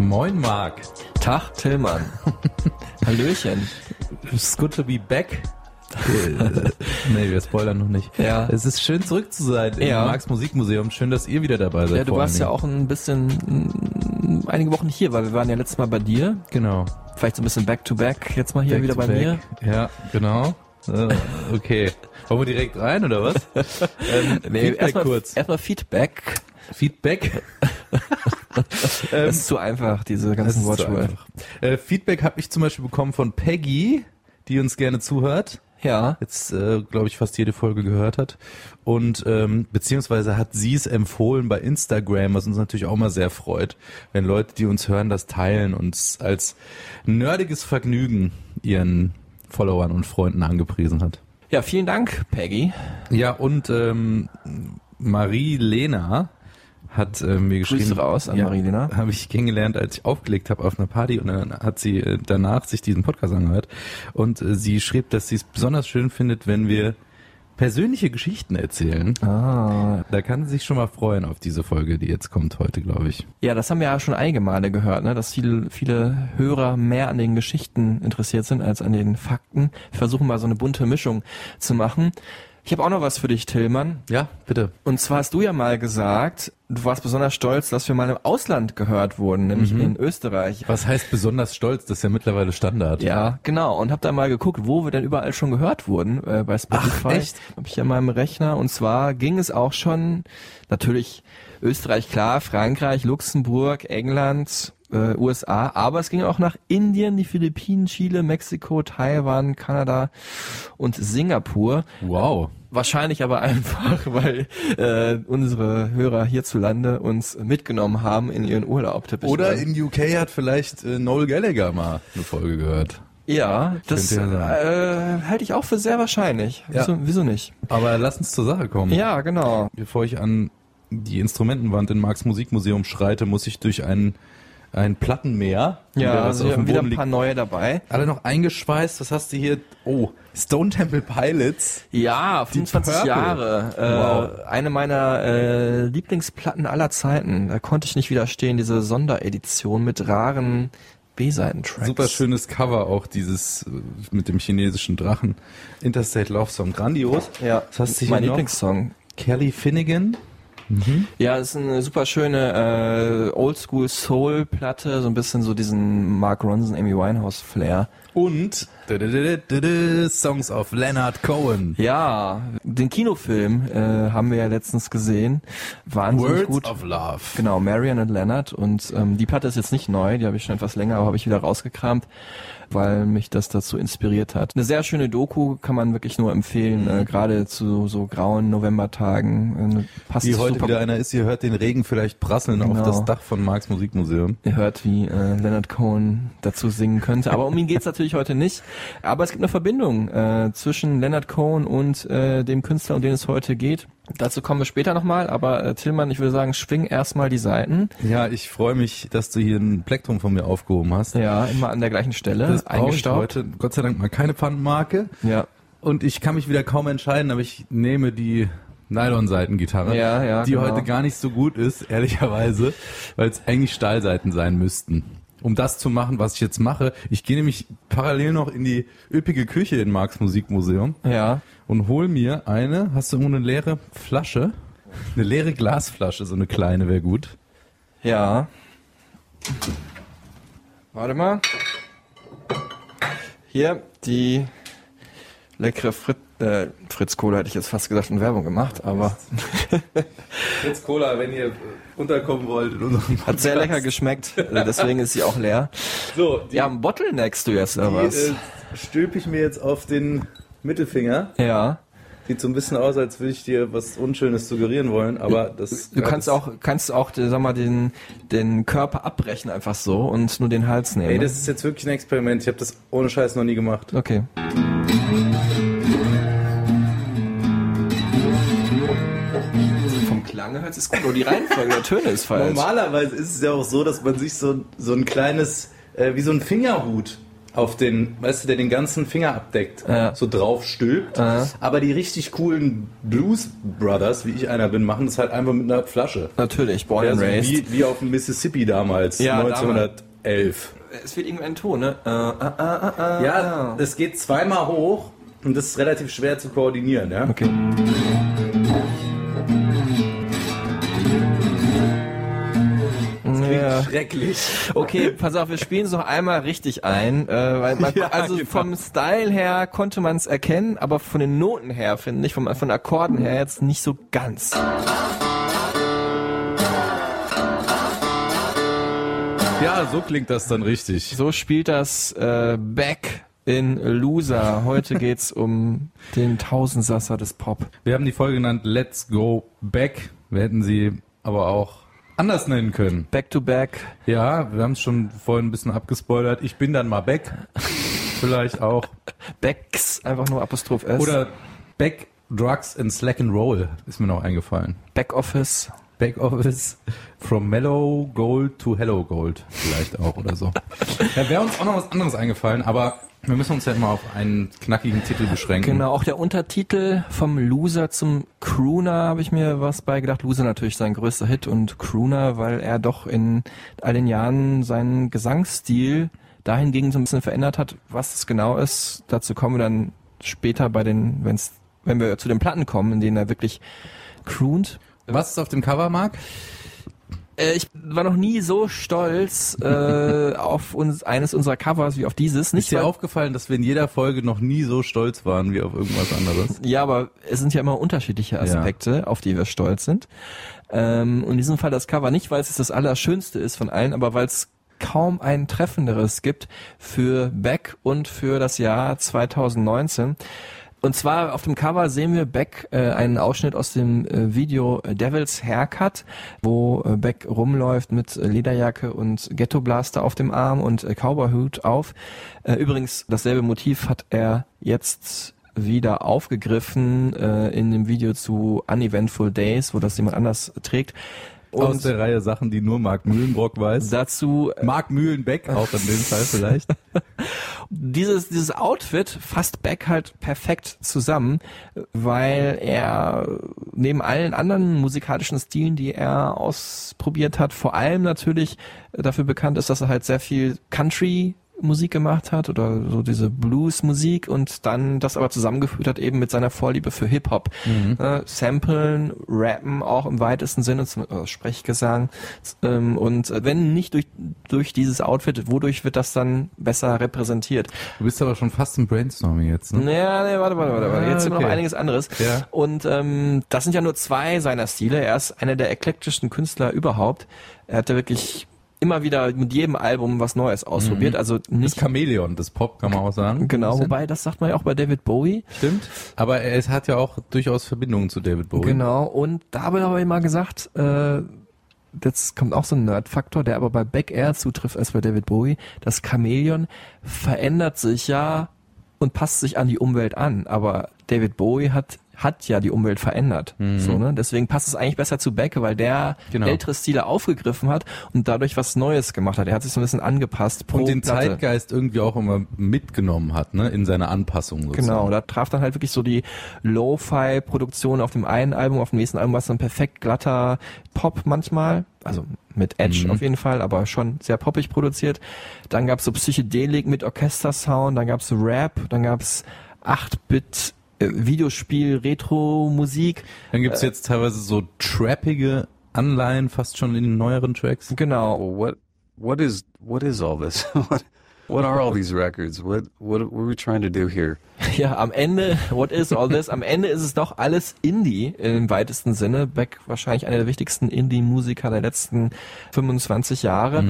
Moin Marc. Tag, Tillmann. Hallöchen. It's good to be back. nee, wir spoilern noch nicht. Ja. Es ist schön zurück zu sein im Ja. Marx Musikmuseum. Schön, dass ihr wieder dabei seid. Ja, du warst ja auch ein bisschen, mm, einige Wochen hier, weil wir waren ja letztes Mal bei dir. Genau. Vielleicht so ein bisschen back-to-back, jetzt mal hier Back wieder to bei back. mir. Ja, genau. Äh, okay. Wollen wir direkt rein oder was? ähm, Feedback erstmal, kurz. Erstmal Feedback. Feedback. Das ist zu einfach, diese ganzen einfach. Äh, Feedback habe ich zum Beispiel bekommen von Peggy, die uns gerne zuhört. Ja. jetzt, äh, glaube ich, fast jede Folge gehört hat. Und ähm, beziehungsweise hat sie es empfohlen bei Instagram, was uns natürlich auch mal sehr freut, wenn Leute, die uns hören, das teilen und es als nerdiges Vergnügen ihren Followern und Freunden angepriesen hat. Ja, vielen Dank, Peggy. Ja, und ähm, Marie-Lena hat äh, mir geschrieben. Grüße raus an ja, Marie-Lena. Habe ich kennengelernt, als ich aufgelegt habe auf einer Party und dann hat sie äh, danach sich diesen Podcast angehört und äh, sie schrieb, dass sie es besonders schön findet, wenn wir persönliche Geschichten erzählen. Ah. Da kann sie sich schon mal freuen auf diese Folge, die jetzt kommt heute, glaube ich. Ja, das haben wir ja schon einige Male gehört, ne? dass viele, viele Hörer mehr an den Geschichten interessiert sind als an den Fakten. Wir versuchen mal so eine bunte Mischung zu machen. Ich habe auch noch was für dich, Tillmann. Ja, bitte. Und zwar hast du ja mal gesagt, du warst besonders stolz, dass wir mal im Ausland gehört wurden, nämlich in Österreich. Was heißt besonders stolz? Das ist ja mittlerweile Standard. Ja, genau. Und hab da mal geguckt, wo wir denn überall schon gehört wurden äh, bei Spotify. Ach, echt? Hab ich an meinem Rechner. Und zwar ging es auch schon natürlich Österreich, klar, Frankreich, Luxemburg, England, äh, USA, aber es ging auch nach Indien, die Philippinen, Chile, Mexiko, Taiwan, Kanada und Singapur. Wow. Wahrscheinlich aber einfach, weil äh, unsere Hörer hierzulande uns mitgenommen haben in ihren Urlaub. Oder in UK hat vielleicht äh, Noel Gallagher mal eine Folge gehört. Ja, das ja äh, halte ich auch für sehr wahrscheinlich. Ja. Wieso, wieso nicht? Aber lass uns zur Sache kommen. Ja, genau. Bevor ich an die Instrumentenwand in Marx Musikmuseum schreite, muss ich durch ein, ein Plattenmeer. Ja, also wir haben wieder ein paar liegt. neue dabei. Alle noch eingeschweißt. Was hast du hier? Oh, Stone Temple Pilots. Ja, 25 Purple. Jahre. Äh, Eine meiner äh, Lieblingsplatten aller Zeiten. Da konnte ich nicht widerstehen. Diese Sonderedition mit raren B-Seiten-Tracks. Super schönes Cover auch dieses äh, mit dem chinesischen Drachen. Interstate Love Song. Grandios. Ja, Was hast du hier mein? Lieblingssong. Kelly Finnegan. Ja, es ist eine super schöne äh, Oldschool Soul Platte, so ein bisschen so diesen Mark Ronson, Amy Winehouse Flair. Und dü-dü-dü-dü-dü, Songs of Leonard Cohen. Ja, den Kinofilm äh, haben wir ja letztens gesehen. Wahnsinnig Words gut. of Love. Genau, Marion und Leonard. Und ähm, die Platte ist jetzt nicht neu, die habe ich schon etwas länger, aber habe ich wieder rausgekramt, weil mich das dazu inspiriert hat. Eine sehr schöne Doku kann man wirklich nur empfehlen, äh, gerade zu so grauen Novembertagen. Äh, passt Wie heute super wieder einer ist, ihr hört den Regen vielleicht prasseln auf Genau. das Dach von Marx Musikmuseum. Ihr hört, wie äh, Leonard Cohen dazu singen könnte. Aber um ihn geht's natürlich heute nicht. Aber es gibt eine Verbindung äh, zwischen Leonard Cohen und äh, dem Künstler, um den es heute geht. Dazu kommen wir später nochmal. Aber äh, Tillmann, ich würde sagen, schwing erstmal die Seiten. Ja, ich freue mich, dass du hier ein Plektrum von mir aufgehoben hast. Ja, immer an der gleichen Stelle. Das eingestaubt. heute Gott sei Dank mal keine Pfandmarke. Ja. Und ich kann mich wieder kaum entscheiden, aber ich nehme die Nylon-Seitengitarre, Ja, ja, die genau. heute gar nicht so gut ist, ehrlicherweise, weil es eigentlich Stahlseiten sein müssten. Um das zu machen, was ich jetzt mache. Ich gehe nämlich parallel noch in die üppige Küche in Marx Musikmuseum Ja. Und hol mir eine, hast du irgendwo eine leere Flasche? Eine leere Glasflasche, so eine kleine wäre gut. Ja. Warte mal. Hier, die leckere Frit äh, Fritz Cola hätte ich jetzt fast gesagt und Werbung gemacht, aber Fritz Cola, wenn ihr unterkommen wollt in hat sehr lecker geschmeckt. Äh, Deswegen ist sie auch leer. So, die, Ja, Bottleneckst du jetzt oder was? äh, stülpe ich mir jetzt auf den Mittelfinger. Ja. Sieht so ein bisschen aus, als würde ich dir was Unschönes suggerieren wollen, aber das. Du kannst auch, kannst auch, äh, sag mal, den, den Körper abbrechen einfach so und nur den Hals nehmen. Ey, ne? das ist jetzt wirklich ein Experiment. Ich habe das ohne Scheiß noch nie gemacht. okay. Vom Klang hört es gut, nur die Reihenfolge der Töne ist falsch. Normalerweise ist es ja auch so, dass man sich so, so ein kleines, äh, wie so ein Fingerhut auf den, weißt du, der den ganzen Finger abdeckt, Ja. so drauf stülpt. Ja. Aber die richtig coolen Blues Brothers, wie ich einer bin, machen das halt einfach mit einer Flasche. Natürlich, born and so raised. wie, wie auf dem Mississippi damals, Ja, 1911. Es wird irgendein Ton, ne? Äh, äh, äh, Ja, es geht zweimal hoch und das ist relativ schwer zu koordinieren, ja. Okay. Ja. Schrecklich. Okay, pass auf, wir spielen es noch einmal richtig ein, äh, weil man, Ja, also genau. vom Style her konnte man es erkennen, aber von den Noten her finde ich, vom, von den Akkorden her jetzt nicht so ganz. Ja, so klingt das dann richtig. So spielt das äh, Back in Loser. Heute geht's um den Tausendsasser des Pop. Wir haben die Folge genannt Let's Go Back. Wir hätten sie aber auch anders nennen können. Back to Back. Ja, wir haben es schon vorhin ein bisschen abgespoilert. Ich bin dann mal back. Vielleicht auch. Backs, einfach nur Apostroph S. Oder Back Drugs and Slack and Roll ist mir noch eingefallen. Back Office. Back Office from Mellow Gold to Hello Gold vielleicht auch oder so. Ja, wäre uns auch noch was anderes eingefallen, aber wir müssen uns ja immer auf einen knackigen Titel beschränken. Genau, auch der Untertitel vom Loser zum Crooner habe ich mir was beigedacht. Loser natürlich sein größter Hit und Crooner, weil er doch in all den Jahren seinen Gesangsstil dahingegen so ein bisschen verändert hat. Was es genau ist, dazu kommen wir dann später bei den, wenn's, wenn wir zu den Platten kommen, in denen er wirklich croont. Was ist auf dem Cover, Marc? Äh, ich war noch nie so stolz äh, auf uns, eines unserer Covers wie auf dieses. Ist Nicht dir weil- aufgefallen, dass wir in jeder Folge noch nie so stolz waren wie auf irgendwas anderes? Ja, aber es sind ja immer unterschiedliche Aspekte, auf die wir stolz sind. Ähm, in diesem Fall das Cover nicht, weil es das Allerschönste ist von allen, aber weil es kaum ein treffenderes gibt für Beck und für das Jahr 2019. Und zwar auf dem Cover sehen wir Beck äh, einen Ausschnitt aus dem äh, Video Devil's Haircut, wo äh, Beck rumläuft mit äh, Lederjacke und Ghetto Blaster auf dem Arm und äh, Cowboyhut auf. Äh, übrigens dasselbe Motiv hat er jetzt wieder aufgegriffen äh, in dem Video zu Uneventful Days, wo das jemand anders trägt. Aus Und der Reihe Sachen, die nur Marc Mühlenbrock weiß. dazu äh, Marc Mühlenbeck auch in dem Fall vielleicht. dieses, dieses Outfit fasst Beck halt perfekt zusammen, weil er neben allen anderen musikalischen Stilen, die er ausprobiert hat, vor allem natürlich dafür bekannt ist, dass er halt sehr viel Country Musik gemacht hat oder so diese Blues-Musik und dann das aber zusammengeführt hat eben mit seiner Vorliebe für Hip-Hop. Äh, Samplen, Rappen auch im weitesten Sinne, zum äh, Sprechgesang. Ähm, und äh, wenn nicht durch, durch dieses Outfit, wodurch wird das dann besser repräsentiert? Du bist aber schon fast im Brainstorming jetzt, ne? Naja, nee, warte, warte, warte. warte. Ah, Jetzt sind wir noch okay. einiges anderes. Ja. Und ähm, das sind ja nur zwei seiner Stile. Er ist einer der eklektischsten Künstler überhaupt. Er hat ja wirklich immer wieder mit jedem Album was Neues ausprobiert. Also Das nicht Chamäleon des Pop, kann man auch sagen. genau, wobei das sagt man ja auch bei David Bowie. Stimmt. Aber es hat ja auch durchaus Verbindungen zu David Bowie. Genau. Und da habe ich aber immer gesagt, äh, jetzt kommt auch so ein Nerd-Faktor, der aber bei Beck eher zutrifft als bei David Bowie. Das Chamäleon verändert sich ja und passt sich an die Umwelt an. Aber David Bowie hat hat ja die Umwelt verändert. So, ne? Deswegen passt es eigentlich besser zu Beck, weil der Genau. ältere Stile aufgegriffen hat und dadurch was Neues gemacht hat. Er hat sich so ein bisschen angepasst. Und den Platte. Zeitgeist irgendwie auch immer mitgenommen hat, ne? In seiner Anpassung sozusagen. Genau, da traf dann halt wirklich so die Lo-Fi-Produktion auf dem einen Album, auf dem nächsten Album war es dann perfekt glatter Pop manchmal, also mit Edge Mhm. auf jeden Fall, aber schon sehr poppig produziert. Dann gab's so Psychedelik mit Orchestersound, dann gab's Rap, dann gab's 8-Bit äh, Videospiel, Retro-Musik. Dann gibt's jetzt teilweise so trappige Anleihen fast schon in den neueren Tracks. Genau. What what is what is all this? what what are all these records? What what what are we trying to do here? Ja, am Ende, what is all this? Am Ende ist es doch alles Indie im weitesten Sinne. Beck wahrscheinlich einer der wichtigsten Indie-Musiker der letzten 25 Jahre.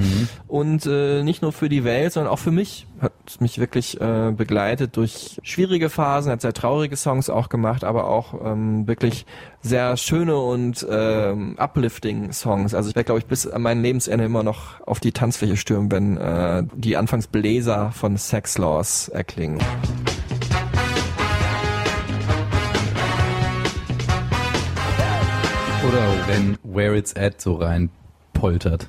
Und äh, nicht nur für die Welt, sondern auch für mich hat mich wirklich äh, begleitet durch schwierige Phasen, hat sehr traurige Songs auch gemacht, aber auch ähm, wirklich sehr schöne und ähm, uplifting Songs. Also ich werde, glaube ich, bis an mein Lebensende immer noch auf die Tanzfläche stürmen, wenn äh, die anfangs Bläser von Sex Laws erklingen. Oder wenn Where It's At so rein poltert.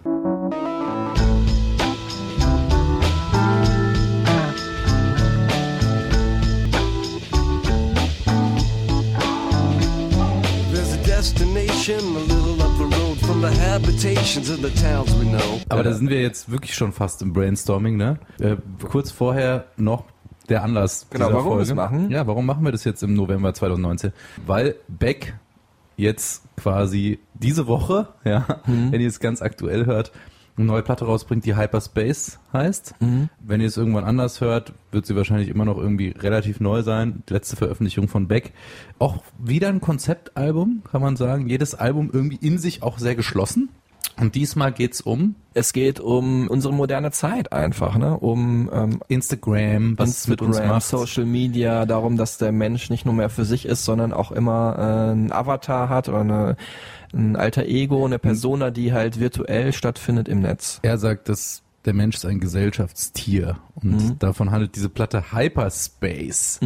Aber da sind wir jetzt wirklich schon fast im Brainstorming, ne? Äh, kurz vorher noch der Anlass. Genau, dieser warum wir Folge. das machen? Ja, warum machen wir das jetzt im November 2019? Weil Beck jetzt quasi diese Woche, ja, Mhm. wenn ihr es ganz aktuell hört, eine neue Platte rausbringt, die Hyperspace heißt. Mhm. Wenn ihr es irgendwann anders hört, wird sie wahrscheinlich immer noch irgendwie relativ neu sein. Die letzte Veröffentlichung von Beck. Auch wieder ein Konzeptalbum, kann man sagen. Jedes Album irgendwie in sich auch sehr geschlossen. Und diesmal geht's um Es geht um unsere moderne Zeit einfach, ne? Um ähm, Instagram, was es mit uns Instagram, macht. Social Media, darum, dass der Mensch nicht nur mehr für sich ist, sondern auch immer äh, einen Avatar hat oder eine, ein alter Ego, eine Persona, die halt virtuell stattfindet im Netz. Er sagt, dass der Mensch ist ein Gesellschaftstier und davon handelt diese Platte Hyperspace.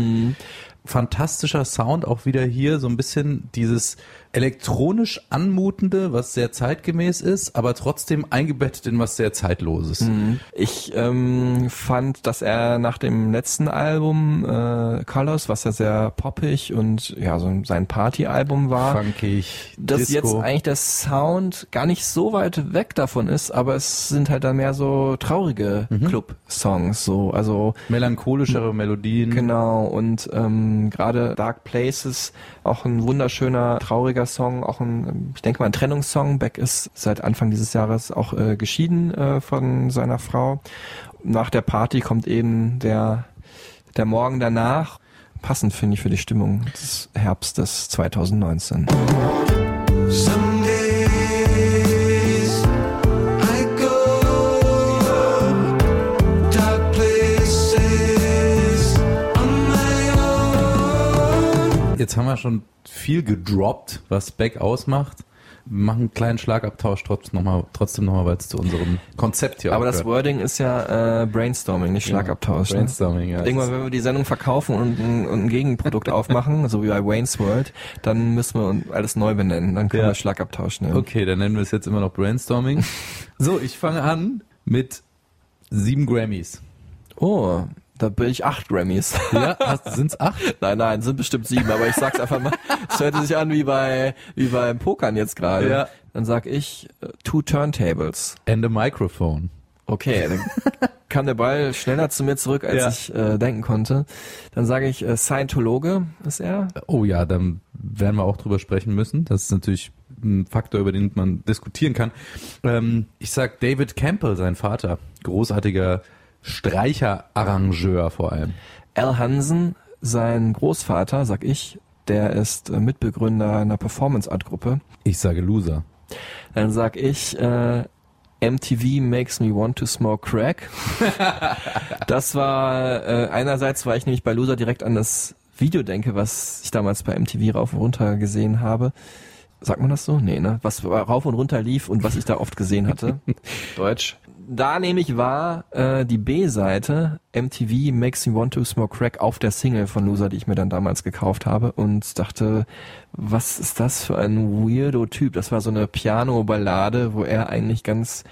Fantastischer Sound auch wieder hier, so ein bisschen dieses elektronisch anmutende, was sehr zeitgemäß ist, aber trotzdem eingebettet in was sehr zeitloses. Ich ähm, fand, dass er nach dem letzten Album äh, Colors, was ja sehr poppig und ja so sein Partyalbum war, Funkig, dass Disco. jetzt eigentlich der Sound gar nicht so weit weg davon ist, aber es sind halt dann mehr so traurige Club-Songs, so also melancholischere Melodien. Genau, und ähm, gerade Dark Places, auch ein wunderschöner, trauriger Song, auch ein, ich denke mal, ein Trennungssong. Beck ist seit Anfang dieses Jahres auch äh, geschieden äh, von seiner Frau. Nach der Party kommt eben der, der Morgen danach. Passend finde ich für die Stimmung des Herbstes 2019. Some Jetzt haben wir schon viel gedroppt, was Beck ausmacht. Wir machen einen kleinen Schlagabtausch trotzdem nochmal, trotzdem nochmal, weil es zu unserem Konzept hier Aber das gehört. Wording ist ja äh, Brainstorming, nicht Schlagabtausch. ne? Brainstorming, ja. Irgendwann, wenn wir die Sendung verkaufen und ein, und ein Gegenprodukt aufmachen, so wie bei Wayne's World, dann müssen wir alles neu benennen. Dann können Ja. wir Schlagabtausch nennen. Okay, dann nennen wir es jetzt immer noch Brainstorming. so, ich fange an mit sieben Grammys. Oh, da bin ich acht Grammys. Ja, sind es acht? nein, nein, sind bestimmt sieben, aber ich sag's einfach mal. Es hört sich an wie bei wie beim Pokern jetzt gerade. Ja. Dann sag ich äh, Two Turntables. And a Microphone. Okay, dann kam der Ball schneller zu mir zurück, als Ja. ich äh, denken konnte. Dann sage ich äh, Scientologe ist er. Oh ja, dann werden wir auch drüber sprechen müssen. Das ist natürlich ein Faktor, über den man diskutieren kann. Ähm, ich sag David Campbell, sein Vater. Großartiger Streicherarrangeur vor allem. Al Hansen, sein Großvater, sag ich, der ist äh, Mitbegründer einer Performance-Art-Gruppe. Ich sage Loser. Dann sag ich, äh, MTV makes me want to smoke crack. das war, äh, einerseits, weil ich nämlich bei Loser direkt an das Video denke, was ich damals bei MTV rauf und runter gesehen habe. Sagt man das so? Nee, ne? Was rauf und runter lief und was ich da oft gesehen hatte. Deutsch. Da nämlich war äh, die B-Seite MTV Makes Me Want to Smoke Crack auf der Single von Loser, die ich mir dann damals gekauft habe und dachte, was ist das für ein weirdo Typ? Das war so eine Piano-Ballade, wo er eigentlich ganz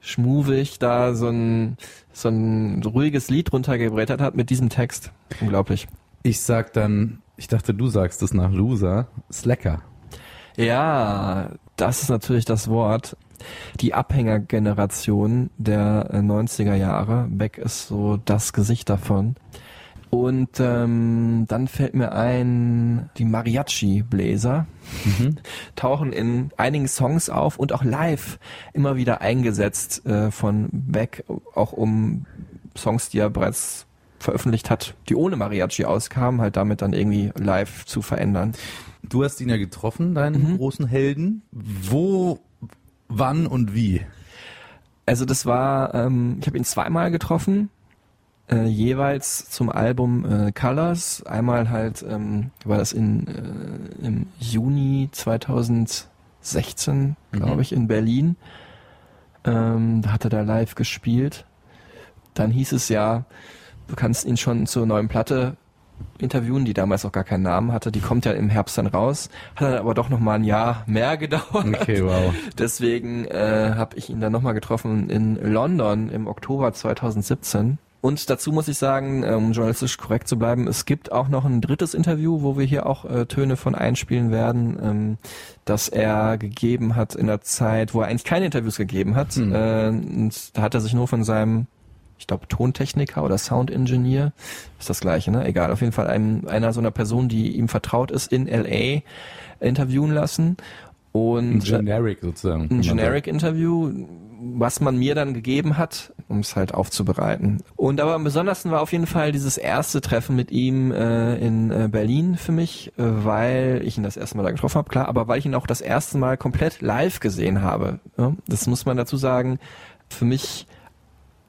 schmuvig da so ein, so ein ruhiges Lied runtergebrettert hat mit diesem Text. Unglaublich. Ich sag dann, ich dachte, du sagst es nach Loser, Slacker. Ja, das ist natürlich das Wort. Die Abhängergeneration der äh, 90er Jahre. Beck ist so das Gesicht davon. Und ähm, dann fällt mir ein, die Mariachi-Bläser tauchen in einigen Songs auf und auch live immer wieder eingesetzt äh, von Beck, auch um Songs, die er bereits veröffentlicht hat, die ohne Mariachi auskam, halt damit dann irgendwie live zu verändern. Du hast ihn ja getroffen, deinen Mhm. großen Helden. Wo, wann und wie? Also das war, ähm, ich habe ihn zweimal getroffen, äh, jeweils zum Album äh, Colors. Einmal halt ähm, war das in äh, im Juni 2016, glaube Mhm. ich, in Berlin. Ähm, da hat er da live gespielt. Dann hieß es ja, du kannst ihn schon zur neuen Platte interviewen, die damals auch gar keinen Namen hatte. Die kommt ja im Herbst dann raus. Hat dann aber doch noch mal ein Jahr mehr gedauert. Okay, wow. Deswegen äh, habe ich ihn dann nochmal getroffen in London im Oktober 2017. Und dazu muss ich sagen, um journalistisch korrekt zu bleiben, es gibt auch noch ein drittes Interview, wo wir hier auch äh, Töne von einspielen werden, ähm, das er gegeben hat in der Zeit, wo er eigentlich keine Interviews gegeben hat. Hm. Äh, und da hat er sich nur von seinem, ich glaube, Tontechniker oder Sound Engineer, ist das gleiche, ne? Egal, auf jeden Fall einem, einer so einer Person, die ihm vertraut ist, in LA interviewen lassen. Und Ein Generic sozusagen. ein Generic-Interview, was man mir dann gegeben hat, um es halt aufzubereiten. Und aber am besondersten war auf jeden Fall dieses erste Treffen mit ihm äh, in äh, Berlin für mich, äh, weil ich ihn das erste Mal da getroffen habe, klar, aber weil ich ihn auch das erste Mal komplett live gesehen habe. Ja? Das muss man dazu sagen. Für mich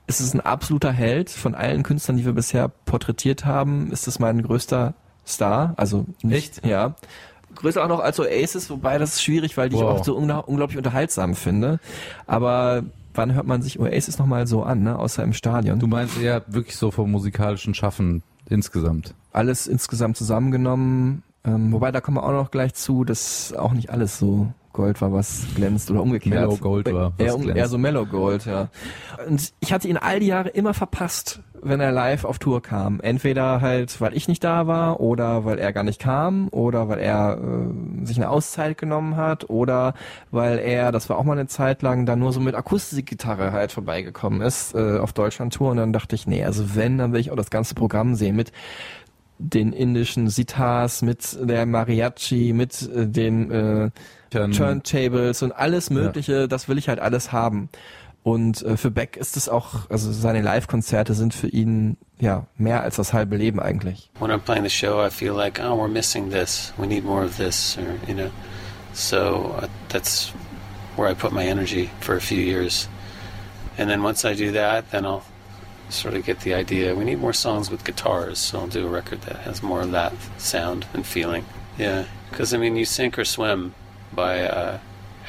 ist es ein absoluter Held von allen Künstlern, die wir bisher porträtiert haben. Ist es mein größter Star? Also nicht, Echt? Ja. Größer auch noch als Oasis, wobei das ist schwierig, weil die ich Wow. auch so ungla unglaublich unterhaltsam finde. Aber wann hört man sich Oasis nochmal so an, ne? Außer im Stadion. Du meinst eher wirklich so vom musikalischen Schaffen insgesamt. alles insgesamt zusammengenommen. Ähm, wobei, da kommen wir auch noch gleich zu, dass auch nicht alles so Gold war, was glänzt oder umgekehrt. Mellow Gold war, was Eher, um, eher so Mellow Gold, ja. Und ich hatte ihn all die Jahre immer verpasst, wenn er live auf Tour kam. Entweder halt, weil ich nicht da war oder weil er gar nicht kam oder weil er äh, sich eine Auszeit genommen hat oder weil er, das war auch mal eine Zeit lang, dann nur so mit Akustikgitarre halt vorbeigekommen ist äh, auf Deutschland-Tour und dann dachte ich, nee, also wenn, dann will ich auch das ganze Programm sehen mit den indischen Sitars, mit der Mariachi, mit äh, den äh, Turntables und alles Mögliche, das will ich halt alles haben. Und äh, für Beck ist es auch, also seine Live-Konzerte sind für ihn ja mehr als das halbe Leben eigentlich. when I'm playing the show, I feel like, oh, we're missing this. We need more of this, or you know. So uh, that's where I put my energy for a few years, and then once I do that, then I'll sort of get the idea. We need more songs with guitars, so I'll do a record that has more of that sound and feeling. Yeah, because I mean, you sink or swim by uh,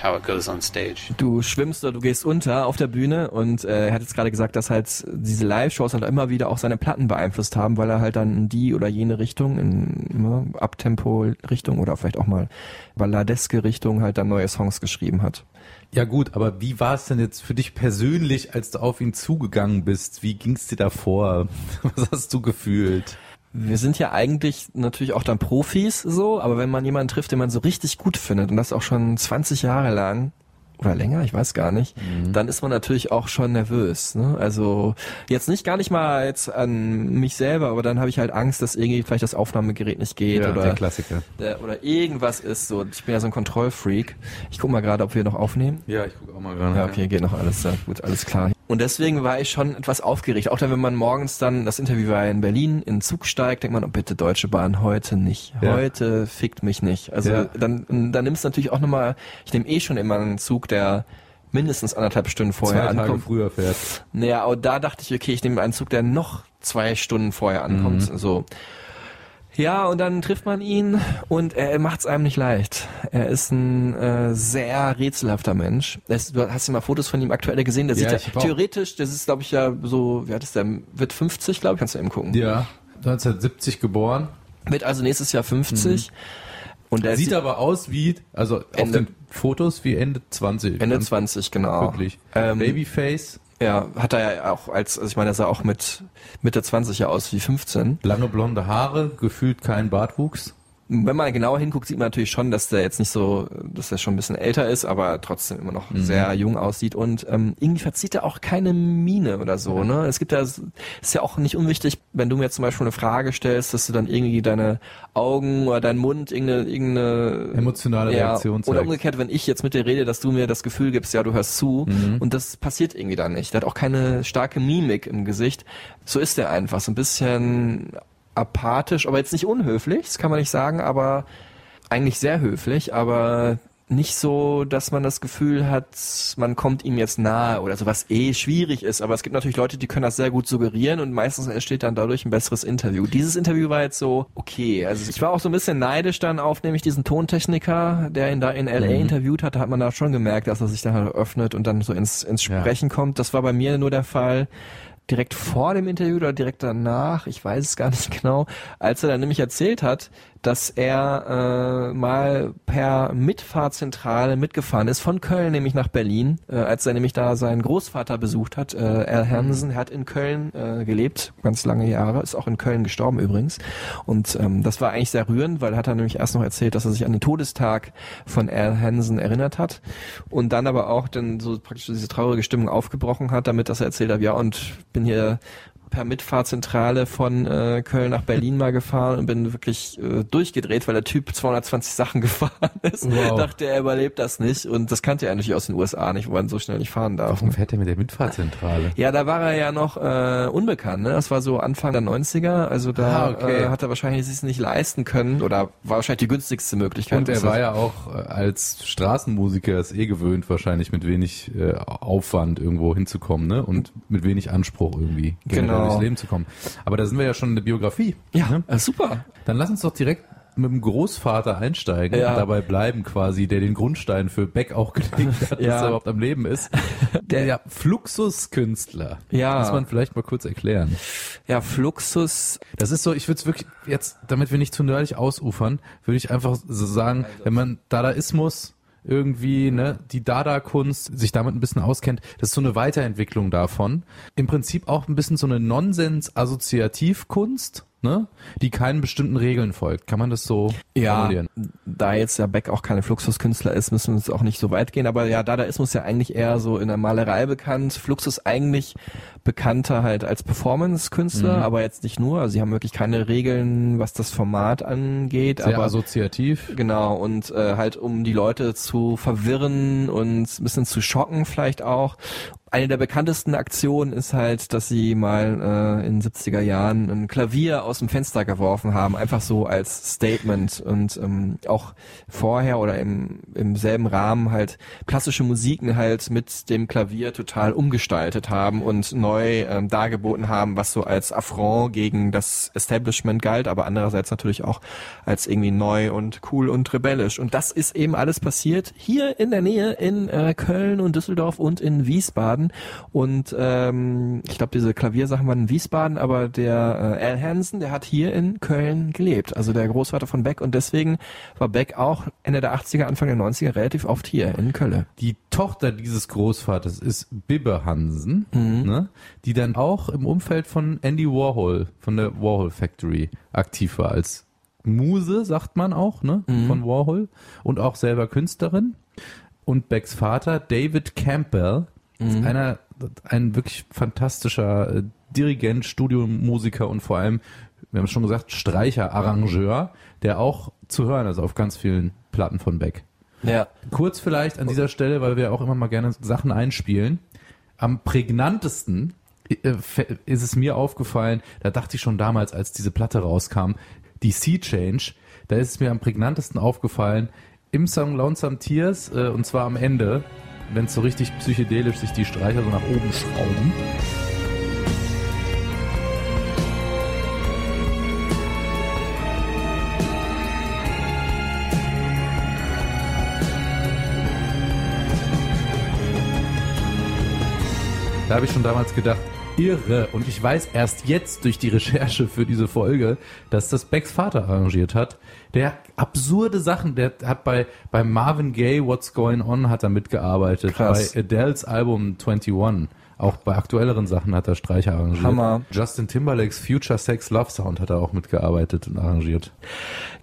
how it goes on stage. Du schwimmst oder du gehst unter auf der Bühne und äh, er hat jetzt gerade gesagt, dass halt diese Live-Shows halt immer wieder auch seine Platten beeinflusst haben, weil er halt dann in die oder jene Richtung, in ne, Abtempo-Richtung oder vielleicht auch mal balladeske Richtung halt dann neue Songs geschrieben hat. Ja gut, aber wie war es denn jetzt für dich persönlich, als du auf ihn zugegangen bist? Wie ging es dir davor? Was hast du gefühlt? Wir sind ja eigentlich natürlich auch dann Profis so, aber wenn man jemanden trifft, den man so richtig gut findet und das auch schon 20 Jahre lang oder länger, ich weiß gar nicht, dann ist man natürlich auch schon nervös. Ne? Also jetzt nicht gar nicht mal jetzt an mich selber, aber dann habe ich halt Angst, dass irgendwie vielleicht das Aufnahmegerät nicht geht der oder Klassiker. der, oder irgendwas ist so. Ich bin ja so ein Kontrollfreak. Ich guck mal gerade, ob wir noch aufnehmen. Ja, ich gucke auch mal gerade. Ja, okay, geht noch alles. Ja, gut, alles klar. Und deswegen war ich schon etwas aufgeregt. Auch dann, wenn man morgens dann, das Interview war ja in Berlin, in den Zug steigt, denkt man, oh bitte Deutsche Bahn, heute nicht. Ja. Heute fickt mich nicht. Also Ja. dann, dann nimmst du natürlich auch nochmal, ich nehme eh schon immer einen Zug, der mindestens anderthalb Stunden vorher Zwei Tage ankommt. früher fährt. Naja, aber da dachte ich, okay, ich nehme einen Zug, der noch zwei Stunden vorher ankommt. Mhm. So. Ja, und dann trifft man ihn und er macht es einem nicht leicht. Er ist ein äh, sehr rätselhafter Mensch. Es, du hast ja mal Fotos von ihm aktuell gesehen. Der Ja, sieht ja theoretisch, das ist glaube ich ja so, wie alt ist der? Wird 50, glaube ich, kannst du eben gucken. Ja, 1970 geboren. Wird also nächstes Jahr 50. Und er Sieht aber aus wie, also auf Ende- den Fotos wie Ende 20. Ende Ganz 20, genau. Wirklich. Ähm, Babyface, Ja, hat er ja auch als, also ich meine, er sah auch mit Mitte 20 ja aus wie 15. lange blonde Haare, gefühlt kein Bartwuchs. Wenn man genauer hinguckt, sieht man natürlich schon, dass der jetzt nicht so, dass er schon ein bisschen älter ist, aber trotzdem immer noch sehr jung aussieht und ähm, irgendwie verzieht er auch keine Miene oder so. Ne? Es gibt ja, ist ja auch nicht unwichtig, wenn du mir jetzt zum Beispiel eine Frage stellst, dass du dann irgendwie deine Augen oder deinen Mund irgendeine, irgendeine Emotionale ja, Reaktion Oder zeigt. umgekehrt, wenn ich jetzt mit dir rede, dass du mir das Gefühl gibst, ja, du hörst zu Mhm. und das passiert irgendwie dann nicht. Der hat auch keine starke Mimik im Gesicht. So ist er einfach, so ein bisschen apathisch, aber jetzt nicht unhöflich, das kann man nicht sagen, aber eigentlich sehr höflich, aber nicht so, dass man das Gefühl hat, man kommt ihm jetzt nahe oder so, was eh schwierig ist. Aber es gibt natürlich Leute, die können das sehr gut suggerieren und meistens entsteht dann dadurch ein besseres Interview. Dieses Interview war jetzt so okay. Also ich war auch so ein bisschen neidisch dann auf nämlich diesen Tontechniker, der ihn da in LA interviewt hat. Da hat man da schon gemerkt, dass er sich dann halt öffnet und dann so ins, ins Ja. Sprechen kommt. Das war bei mir nur der Fall direkt vor dem Interview oder direkt danach, ich weiß es gar nicht genau, als er dann nämlich erzählt hat, dass er äh, mal per Mitfahrzentrale mitgefahren ist, von Köln nämlich nach Berlin, äh, als er nämlich da seinen Großvater besucht hat, äh, Al Hansen, er hat in Köln äh, gelebt, ganz lange Jahre, ist auch in Köln gestorben übrigens. Und ähm, das war eigentlich sehr rührend, weil hat er nämlich erst noch erzählt, dass er sich an den Todestag von Al Hansen erinnert hat und dann aber auch dann so praktisch diese traurige Stimmung aufgebrochen hat, damit dass er erzählt hat, ja und bin hier per Mitfahrzentrale von äh, Köln nach Berlin mal gefahren und bin wirklich äh, durchgedreht, weil der Typ 220 Sachen gefahren ist. Wow. Dachte, er überlebt das nicht und das kannte er natürlich aus den USA nicht, wo man so schnell nicht fahren darf. Warum fährt er mit der Mitfahrzentrale? Ja, da war er ja noch äh, unbekannt, ne? Das war so Anfang der 90er, also da Ah, okay. äh, hat er wahrscheinlich sich nicht leisten können oder war wahrscheinlich die günstigste Möglichkeit. Und er war ja auch äh, als Straßenmusiker es eh gewöhnt, wahrscheinlich mit wenig äh, Aufwand irgendwo hinzukommen, ne? Und mit wenig Anspruch irgendwie generell Genau. durchs Leben zu kommen. Aber da sind wir ja schon in der Biografie. ja, Ne? äh, super. Dann lass uns doch direkt mit dem Großvater einsteigen Ja. und dabei bleiben quasi, der den Grundstein für Beck auch gelegt hat, Ja. dass er überhaupt am Leben ist. Der ja, Fluxuskünstler. Ja. Muss man vielleicht mal kurz erklären. Ja, Fluxus. Das ist so, ich würde es wirklich jetzt, damit wir nicht zu nerdig ausufern, würde ich einfach so sagen, wenn man Dadaismus irgendwie, ne, die Dada-Kunst sich damit ein bisschen auskennt, das ist so eine Weiterentwicklung davon. Im Prinzip auch ein bisschen so eine Nonsens-Assoziativkunst, ne, die keinen bestimmten Regeln folgt. Kann man das so Ja, formulieren? da jetzt ja Beck auch keine Fluxuskünstler ist, müssen wir uns auch nicht so weit gehen. Aber ja, Dadaismus ja eigentlich eher so in der Malerei bekannt. Fluxus eigentlich bekannter halt als Performance-Künstler, Mhm. aber jetzt nicht nur. Also sie haben wirklich keine Regeln, was das Format angeht. Sehr aber assoziativ. Genau, und äh, halt um die Leute zu verwirren und ein bisschen zu schocken vielleicht auch. Eine der bekanntesten Aktionen ist halt, dass sie mal äh, in den 70er Jahren ein Klavier aus dem Fenster geworfen haben, einfach so als Statement und ähm, auch vorher oder im, im selben Rahmen halt klassische Musiken halt mit dem Klavier total umgestaltet haben und neu ähm, dargeboten haben, was so als Affront gegen das Establishment galt, aber andererseits natürlich auch als irgendwie neu und cool und rebellisch. Und das ist eben alles passiert hier in der Nähe in äh, Köln und Düsseldorf und in Wiesbaden. Und ähm, ich glaube, diese Klaviersachen waren in Wiesbaden, aber der äh, Al Hansen, der hat hier in Köln gelebt, also der Großvater von Beck. Und deswegen war Beck auch Ende der 80er, Anfang der 90er relativ oft hier in Köln. Die Tochter dieses Großvaters ist Bibbe Hansen, Mhm. ne, die dann auch im Umfeld von Andy Warhol, von der Warhol Factory aktiv war als Muse, sagt man auch, ne, Mhm. von Warhol und auch selber Künstlerin. Und Becks Vater, David Campbell, Mhm. einer, ein wirklich fantastischer äh, Dirigent, Studiomusiker und vor allem, wir haben es schon gesagt, Streicher, Arrangeur, der auch zu hören ist auf ganz vielen Platten von Beck. Ja. Kurz vielleicht an dieser Stelle, weil wir auch immer mal gerne Sachen einspielen. Am prägnantesten äh, ist es mir aufgefallen, da dachte ich schon damals, als diese Platte rauskam, die Sea Change, da ist es mir am prägnantesten aufgefallen, im Song Lonesome Tears, äh, und zwar am Ende, wenn es so richtig psychedelisch sich die Streicher so nach oben schrauben. Da habe ich schon damals gedacht, irre. Und ich weiß erst jetzt durch die Recherche für diese Folge, dass das Becks Vater arrangiert hat. Der absurde Sachen, der hat bei, bei Marvin Gaye What's Going On hat er mitgearbeitet. Krass. Bei Adele's Album 21 Auch bei aktuelleren Sachen hat er Streicher arrangiert. Hammer. Justin Timberlakes Future Sex Love Sound hat er auch mitgearbeitet und arrangiert.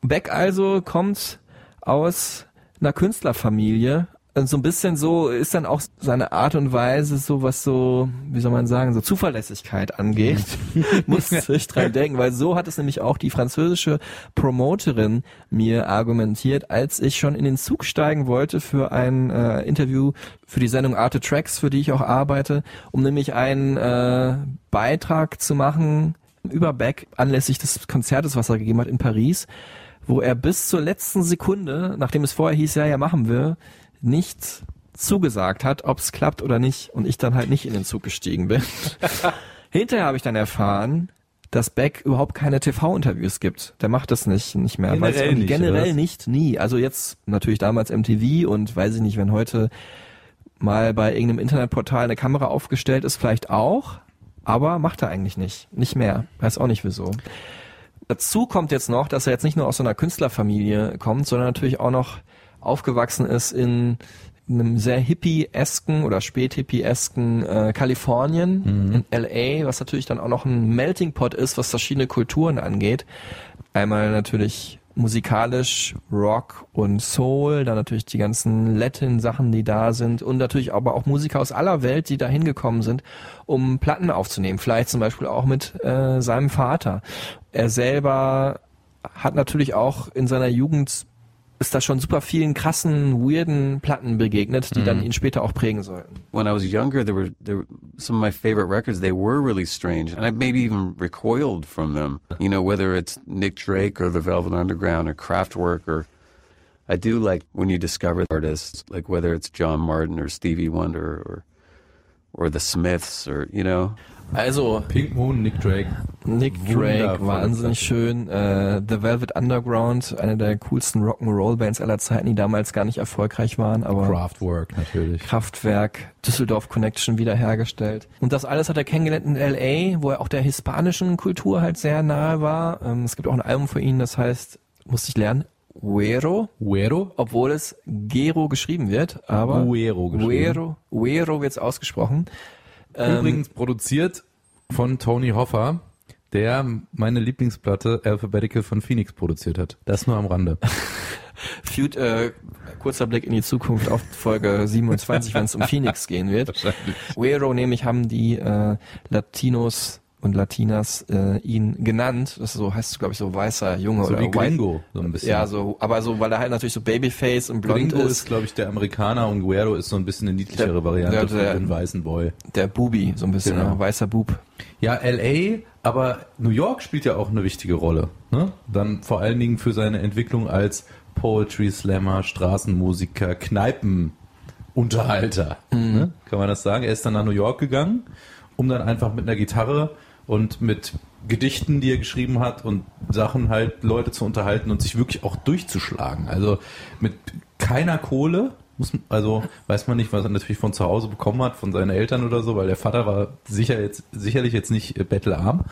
Beck also kommt aus einer Künstlerfamilie. Und so ein bisschen so ist dann auch seine Art und Weise, so was so, wie soll man sagen, so Zuverlässigkeit angeht. Muss ich dran denken, weil so hat es nämlich auch die französische Promoterin mir argumentiert, als ich schon in den Zug steigen wollte für ein äh, Interview für die Sendung Arte Tracks, für die ich auch arbeite, um nämlich einen äh, Beitrag zu machen über Beck anlässlich des Konzertes, was er gegeben hat in Paris, wo er bis zur letzten Sekunde, nachdem es vorher hieß, ja, ja, machen wir, nicht zugesagt hat, ob es klappt oder nicht und ich dann halt nicht in den Zug gestiegen bin. Hinterher habe ich dann erfahren, dass Beck überhaupt keine TV-Interviews gibt. Der macht das nicht, nicht mehr. Generell nicht, Generell nicht, nie. Also jetzt natürlich damals MTV und weiß ich nicht, wenn heute mal bei irgendeinem Internetportal eine Kamera aufgestellt ist, vielleicht auch, aber macht er eigentlich nicht. Nicht mehr. Weiß auch nicht wieso. Dazu kommt jetzt noch, dass er jetzt nicht nur aus so einer Künstlerfamilie kommt, sondern natürlich auch noch aufgewachsen ist in einem sehr hippie-esken oder spät-hippie-esken äh, Kalifornien, in LA, was natürlich dann auch noch ein Melting Pot ist, was verschiedene Kulturen angeht. Einmal natürlich musikalisch Rock und Soul, dann natürlich die ganzen Latin-Sachen, die da sind und natürlich aber auch Musiker aus aller Welt, die da hingekommen sind, um Platten aufzunehmen. Vielleicht zum Beispiel auch mit äh, seinem Vater. Er selber hat natürlich auch in seiner Jugend ist da schon super vielen krassen, weirden Platten begegnet, die dann mhm. ihn später auch prägen sollten. when I was younger, there were there were some of my favorite records. They were really strange, and I maybe even recoiled from them. You know, whether it's Nick Drake or the Velvet Underground or Kraftwerk, or I do like when you discover artists, like whether it's John Martin or Stevie Wonder or or the Smiths or you know. Also, Pink Moon, Nick Drake. Nick Drake, wahnsinnig Platte. schön. Äh, The Velvet Underground, eine der coolsten Rock'n'Roll-Bands aller Zeiten, die damals gar nicht erfolgreich waren, aber Kraftwerk natürlich. Kraftwerk, Düsseldorf Connection wiederhergestellt. Und das alles hat er kennengelernt in L.A., wo er auch der hispanischen Kultur halt sehr nahe war. Ähm, es gibt auch ein Album von ihm, das heißt, musste ich lernen, Güero, Uero? obwohl es Gero geschrieben wird, aber Güero geschrieben. Güero, Güero wird es Ähm, Übrigens produziert von Tony Hoffer, der meine Lieblingsplatte Alphabetical von Phoenix produziert hat. Das nur am Rande. Fut, äh, kurzer Blick in die Zukunft auf Folge 27, wenn es um Phoenix gehen wird. Güero nämlich haben die äh, Latinos und Latinas äh, ihn genannt. Das so heißt glaube ich so weißer Junge So oder wie white- Gringo, so ein bisschen. Ja, so, aber so, weil er halt natürlich so Babyface und blond Gringo ist, ist, glaube ich, der Amerikaner und Guero ist so ein bisschen eine niedlichere Der- Variante der- von der- dem weißen Boy. der Bubi, so ein bisschen, Genau. weißer Bub. Ja, LA, aber New York spielt ja auch eine wichtige Rolle. Ne? Dann vor allen Dingen für seine Entwicklung als Poetry Slammer, Straßenmusiker, Kneipenunterhalter. Ne? Kann man das sagen? Er ist dann nach New York gegangen, um dann einfach mit einer Gitarre und mit Gedichten, die er geschrieben hat und Sachen halt Leute zu unterhalten und sich wirklich auch durchzuschlagen. Also mit keiner Kohle, muss, also weiß man nicht, was er natürlich von zu Hause bekommen hat, von seinen Eltern oder so, weil der Vater war sicher jetzt, sicherlich jetzt nicht äh, bettelarm.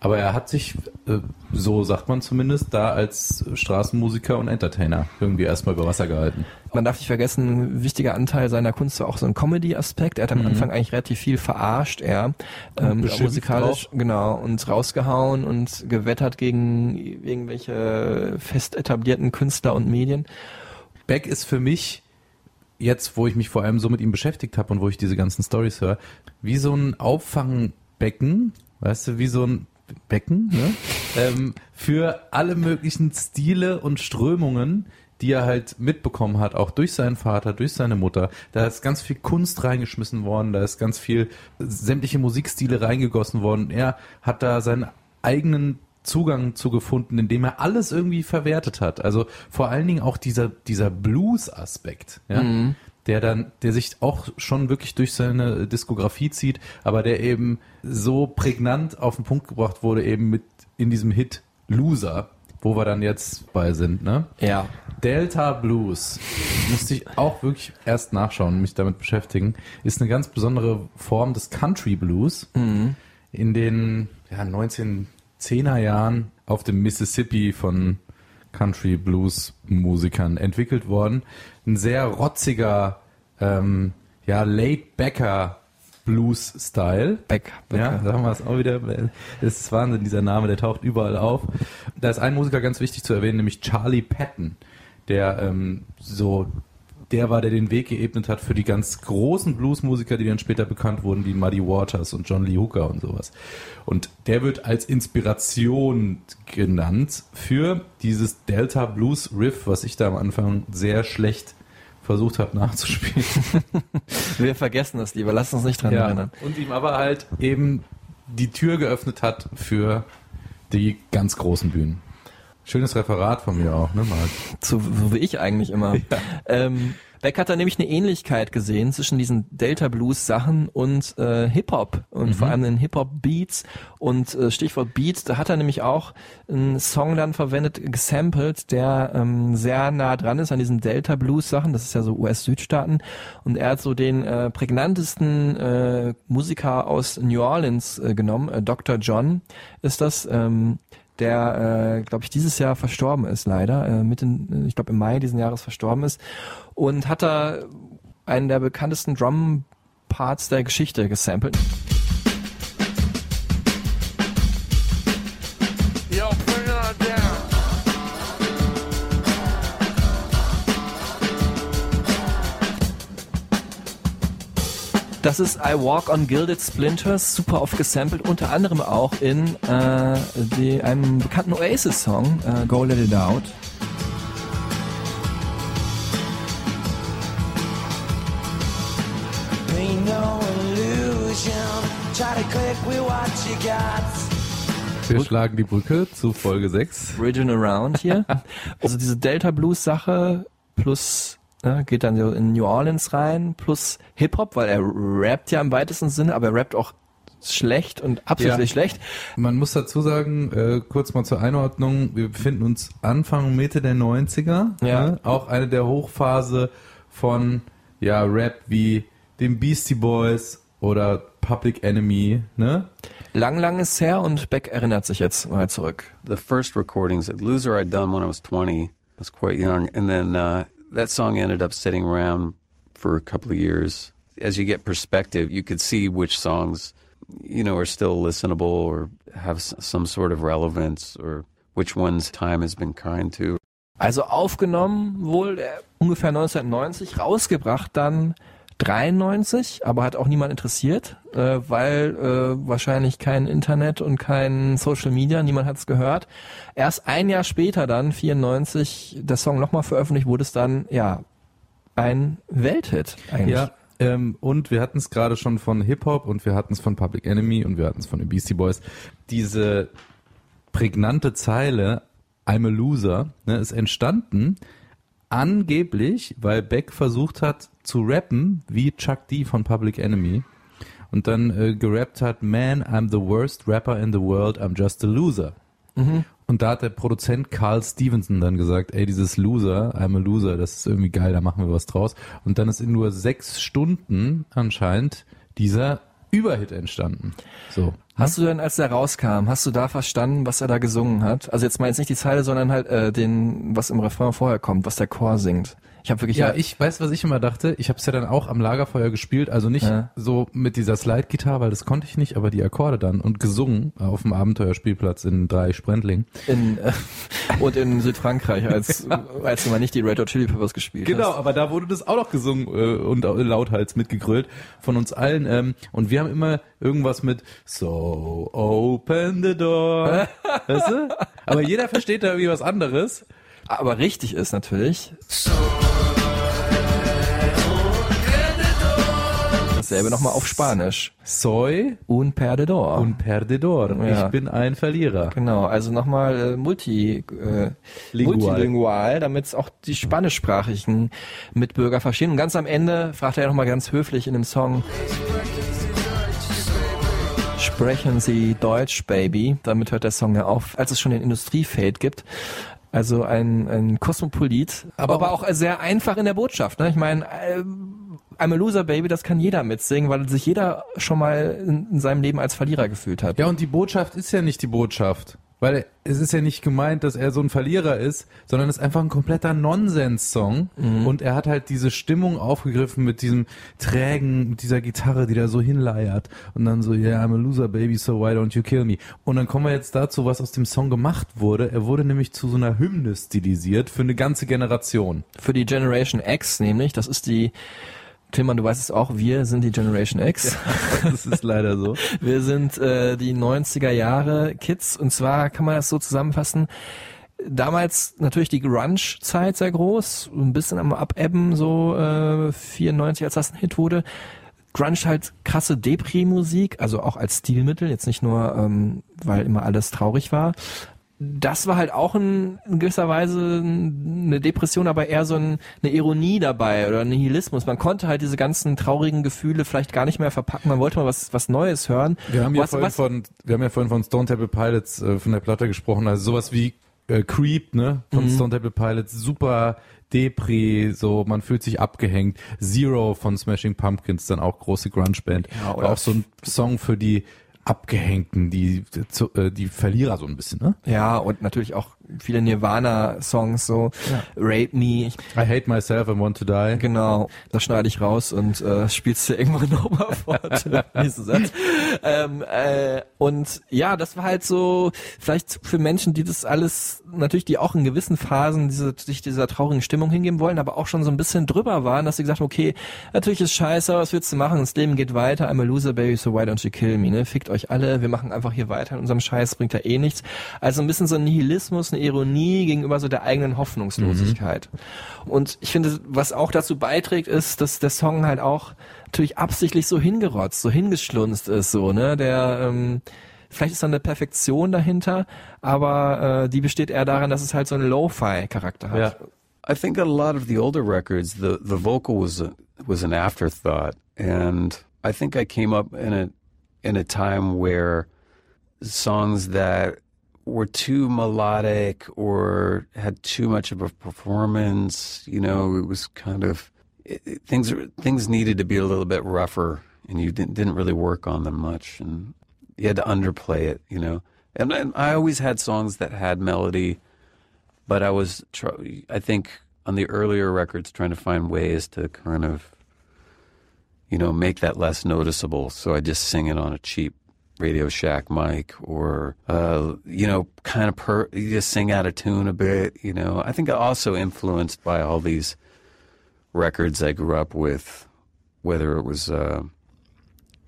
Aber er hat sich, äh, so sagt man zumindest, da als Straßenmusiker und Entertainer irgendwie erstmal über Wasser gehalten. Man darf nicht vergessen, ein wichtiger Anteil seiner Kunst war auch so ein Comedy-Aspekt. Er hat am Anfang eigentlich relativ viel verarscht, er. Ähm, musikalisch, genau, und rausgehauen und gewettert gegen irgendwelche fest etablierten Künstler und Medien. Beck ist für mich, jetzt wo ich mich vor allem so mit ihm beschäftigt habe und wo ich diese ganzen Stories höre, wie so ein Auffangbecken, weißt du, wie so ein Becken, ne? ähm, für alle möglichen Stile und Strömungen, die er halt mitbekommen hat, auch durch seinen Vater, durch seine Mutter. Da ist ganz viel Kunst reingeschmissen worden, da ist ganz viel sämtliche Musikstile reingegossen worden. Er hat da seinen eigenen Zugang zu gefunden, indem er alles irgendwie verwertet hat. Also vor allen Dingen auch dieser, dieser Blues-Aspekt, ja, der dann, der sich auch schon wirklich durch seine Diskografie zieht, aber der eben so prägnant auf den Punkt gebracht wurde, eben mit in diesem Hit Loser, wo wir dann jetzt bei sind, ne? Ja. Delta Blues, musste ich auch wirklich erst nachschauen und mich damit beschäftigen, ist eine ganz besondere Form des Country Blues in den ja, 1910er Jahren auf dem Mississippi von Country Blues Musikern entwickelt worden. Ein sehr rotziger, ähm, ja, laid backer Blues-Style. Beck. Ja, Becker. sagen wir es auch wieder. Es ist Wahnsinn, dieser Name, der taucht überall auf. Da ist ein Musiker ganz wichtig zu erwähnen, nämlich Charlie Patton, der ähm, so der war, der den Weg geebnet hat für die ganz großen Bluesmusiker, die dann später bekannt wurden, wie Muddy Waters und John Lee Hooker und sowas. Und der wird als Inspiration genannt für dieses Delta Blues Riff, was ich da am Anfang sehr schlecht versucht habe nachzuspielen. Wir vergessen das lieber, lass uns nicht dran erinnern. Und ihm aber halt eben die Tür geöffnet hat für die ganz großen Bühnen. Schönes Referat von mir auch, ne, Marc? So, so wie ich eigentlich immer. Ähm, Beck hat da nämlich eine Ähnlichkeit gesehen zwischen diesen Delta Blues Sachen und äh, Hip Hop und vor allem den Hip Hop Beats und äh, Stichwort Beats, da hat er nämlich auch einen Song dann verwendet, gesampelt, der ähm, sehr nah dran ist an diesen Delta Blues Sachen, das ist ja so US-Südstaaten und er hat so den äh, prägnantesten äh, Musiker aus New Orleans äh, genommen, äh, Dr. John ist das, ähm, der, äh, glaube ich, dieses Jahr verstorben ist, leider, äh, mitten, ich glaube im Mai diesen Jahres verstorben ist und hat da einen der bekanntesten Drum-Parts der Geschichte gesampelt. Das ist I Walk on Gilded Splinters, super oft gesampelt, unter anderem auch in äh, die, einem bekannten Oasis-Song, äh, Go Let It Out. Wir schlagen die Brücke zu Folge 6. Region Around hier. also diese Delta Blues Sache plus ne, geht dann so in New Orleans rein, plus Hip Hop, weil er rappt ja im weitesten Sinne, aber er rappt auch schlecht und absichtlich Ja. schlecht. Man muss dazu sagen, äh, kurz mal zur Einordnung, wir befinden uns Anfang, Mitte der 90er. Ja. Ne? Auch eine der Hochphase von ja, Rap wie dem Beastie Boys oder Public Enemy. Ne? Lang, lang ist her und Beck erinnert sich jetzt mal zurück. the first recordings at Loser I'd done when I was 20. I was quite young. And then uh, that song ended up sitting around for a couple of years. As you get perspective, you could see which songs, you know, are still listenable or have some sort of relevance or which ones time has been kind to. Also aufgenommen wohl äh, er ungefähr 1990, rausgebracht dann 93, aber hat auch niemand interessiert, äh, weil äh, wahrscheinlich kein Internet und kein Social Media, niemand hat es gehört. Erst ein Jahr später dann, 94, der Song nochmal veröffentlicht, wurde es dann, ja, ein Welthit eigentlich. Ja. Ähm, und wir hatten es gerade schon von Hip-Hop und wir hatten es von Public Enemy und wir hatten es von den Beastie Boys. Diese prägnante Zeile I'm a Loser ne, ist entstanden angeblich, weil Beck versucht hat zu rappen wie Chuck D von Public Enemy und dann äh, gerappt hat, Man, I'm the worst rapper in the world, I'm just a loser. Und da hat der Produzent Carl Stevenson dann gesagt, ey, dieses Loser, I'm a Loser, das ist irgendwie geil, da machen wir was draus. Und dann ist in nur sechs Stunden anscheinend dieser Überhit entstanden. So. Hast du denn, als der rauskam, hast du da verstanden, was er da gesungen hat? Also jetzt mal jetzt nicht die Zeile, sondern halt äh, den, was im Refrain vorher kommt, was der Chor singt. Ich habe wirklich Ja, ich weiß, was ich immer dachte. Ich habe es ja dann auch am Lagerfeuer gespielt, also nicht Ja. so mit dieser Slide-Gitarre, weil das konnte ich nicht, aber die Akkorde dann und gesungen auf dem Abenteuerspielplatz in drei Sprendling. in äh, und in Südfrankreich, als als du mal nicht die Red Hot Chili Peppers gespielt Genau, hast. aber da wurde das auch noch gesungen äh, und au- lauthals mitgegrölt von uns allen. Ähm, und wir haben immer irgendwas mit So open the door. weißt du? Aber jeder versteht da irgendwie was anderes. Aber richtig ist natürlich. Dasselbe nochmal auf Spanisch. Soy Un perdedor. un perdedor. Ja. Ich bin ein Verlierer. Genau, also nochmal äh, multi, äh, Lingual. multilingual, damit es auch die spanischsprachigen Mitbürger verstehen. Und ganz am Ende fragt er ja nochmal ganz höflich in dem Song, sprechen Sie Deutsch, Baby? Damit hört der Song ja auf, als es schon den Industriefade gibt. Also ein, ein Kosmopolit, aber, aber auch sehr einfach in der Botschaft. Ne? Ich meine, äh, I'm a Loser Baby, das kann jeder mitsingen, weil sich jeder schon mal in, in seinem Leben als Verlierer gefühlt hat. Ja, und die Botschaft ist ja nicht die Botschaft. Weil es ist ja nicht gemeint, dass er so ein Verlierer ist, sondern es ist einfach ein kompletter Nonsens-Song. Und er hat halt diese Stimmung aufgegriffen mit diesem trägen, mit dieser Gitarre, die da so hinleiert. Und dann so, yeah, I'm a loser, baby, so why don't you kill me? Und dann kommen wir jetzt dazu, was aus dem Song gemacht wurde. Er wurde nämlich zu so einer Hymne stilisiert für eine ganze Generation. Für die Generation X nämlich, das ist die, Tillmann, du weißt es auch, wir sind die Generation X. Das ist leider so. Wir sind äh, die 90er Jahre Kids und zwar kann man das so zusammenfassen. Damals natürlich die Grunge-Zeit sehr groß, ein bisschen am Abebben, so äh, 94, als das ein Hit wurde. Grunge halt krasse Depri-Musik, also auch als Stilmittel, jetzt nicht nur, ähm, weil immer alles traurig war. Das war halt auch in, in gewisser Weise eine Depression, aber eher so ein, eine Ironie dabei oder ein Nihilismus. Man konnte halt diese ganzen traurigen Gefühle vielleicht gar nicht mehr verpacken. Man wollte mal was, was Neues hören. Wir haben ja was, vorhin was, von, wir haben ja vorhin von Stone Temple Pilots äh, von der Platte gesprochen, also sowas wie äh, Creep, ne, von Mhm. Stone Temple Pilots, super Depri, so man fühlt sich abgehängt. Zero von Smashing Pumpkins, dann auch große Grunge-Band. Ja, auch so ein Song für die Abgehängten, die, äh, die Verlierer so ein bisschen, ne? Ja, und natürlich auch viele Nirvana-Songs, so Rape Me, I hate myself and want to die. genau, das schneide ich raus und äh, spielst du irgendwann nochmal fort. Satz. Ähm, äh, und ja, das war halt so, vielleicht für Menschen, die das alles, natürlich, die auch in gewissen Phasen diese, sich dieser traurigen Stimmung hingeben wollen, aber auch schon so ein bisschen drüber waren, dass sie gesagt haben, okay, natürlich ist scheiße, was willst du machen? Das Leben geht weiter, I'm a loser, baby, so why don't you kill me, ne? Fickt euch alle, wir machen einfach hier weiter in unserem Scheiß, bringt ja eh nichts. Also ein bisschen so ein Nihilismus, eine Ironie gegenüber so der eigenen Hoffnungslosigkeit. Und ich finde, was auch dazu beiträgt, ist, dass der Song halt auch natürlich absichtlich so hingerotzt, so hingeschlunzt ist, so, ne? Der, ähm, vielleicht ist da eine Perfektion dahinter, aber äh, die besteht eher daran, dass es halt so einen Lo-Fi-Charakter hat. Ja. I think a lot of the older records, the the vocal was a, was an afterthought, and I think I came up in a in a time where songs that were too melodic or had too much of a performance, you know, it was kind of it, it- things things needed to be a little bit rougher, and you didn't didn't really work on them much, and you had to underplay it, you know. And, and I always had songs that had melody but I was, tr- I think, on the earlier records, trying to find ways to kind of, you know, make that less noticeable. So I just sing it on a cheap Radio Shack mic, or uh, you know, kind of per, you just sing out of tune a bit. You know, I think also influenced by all these records I grew up with, whether it was, uh,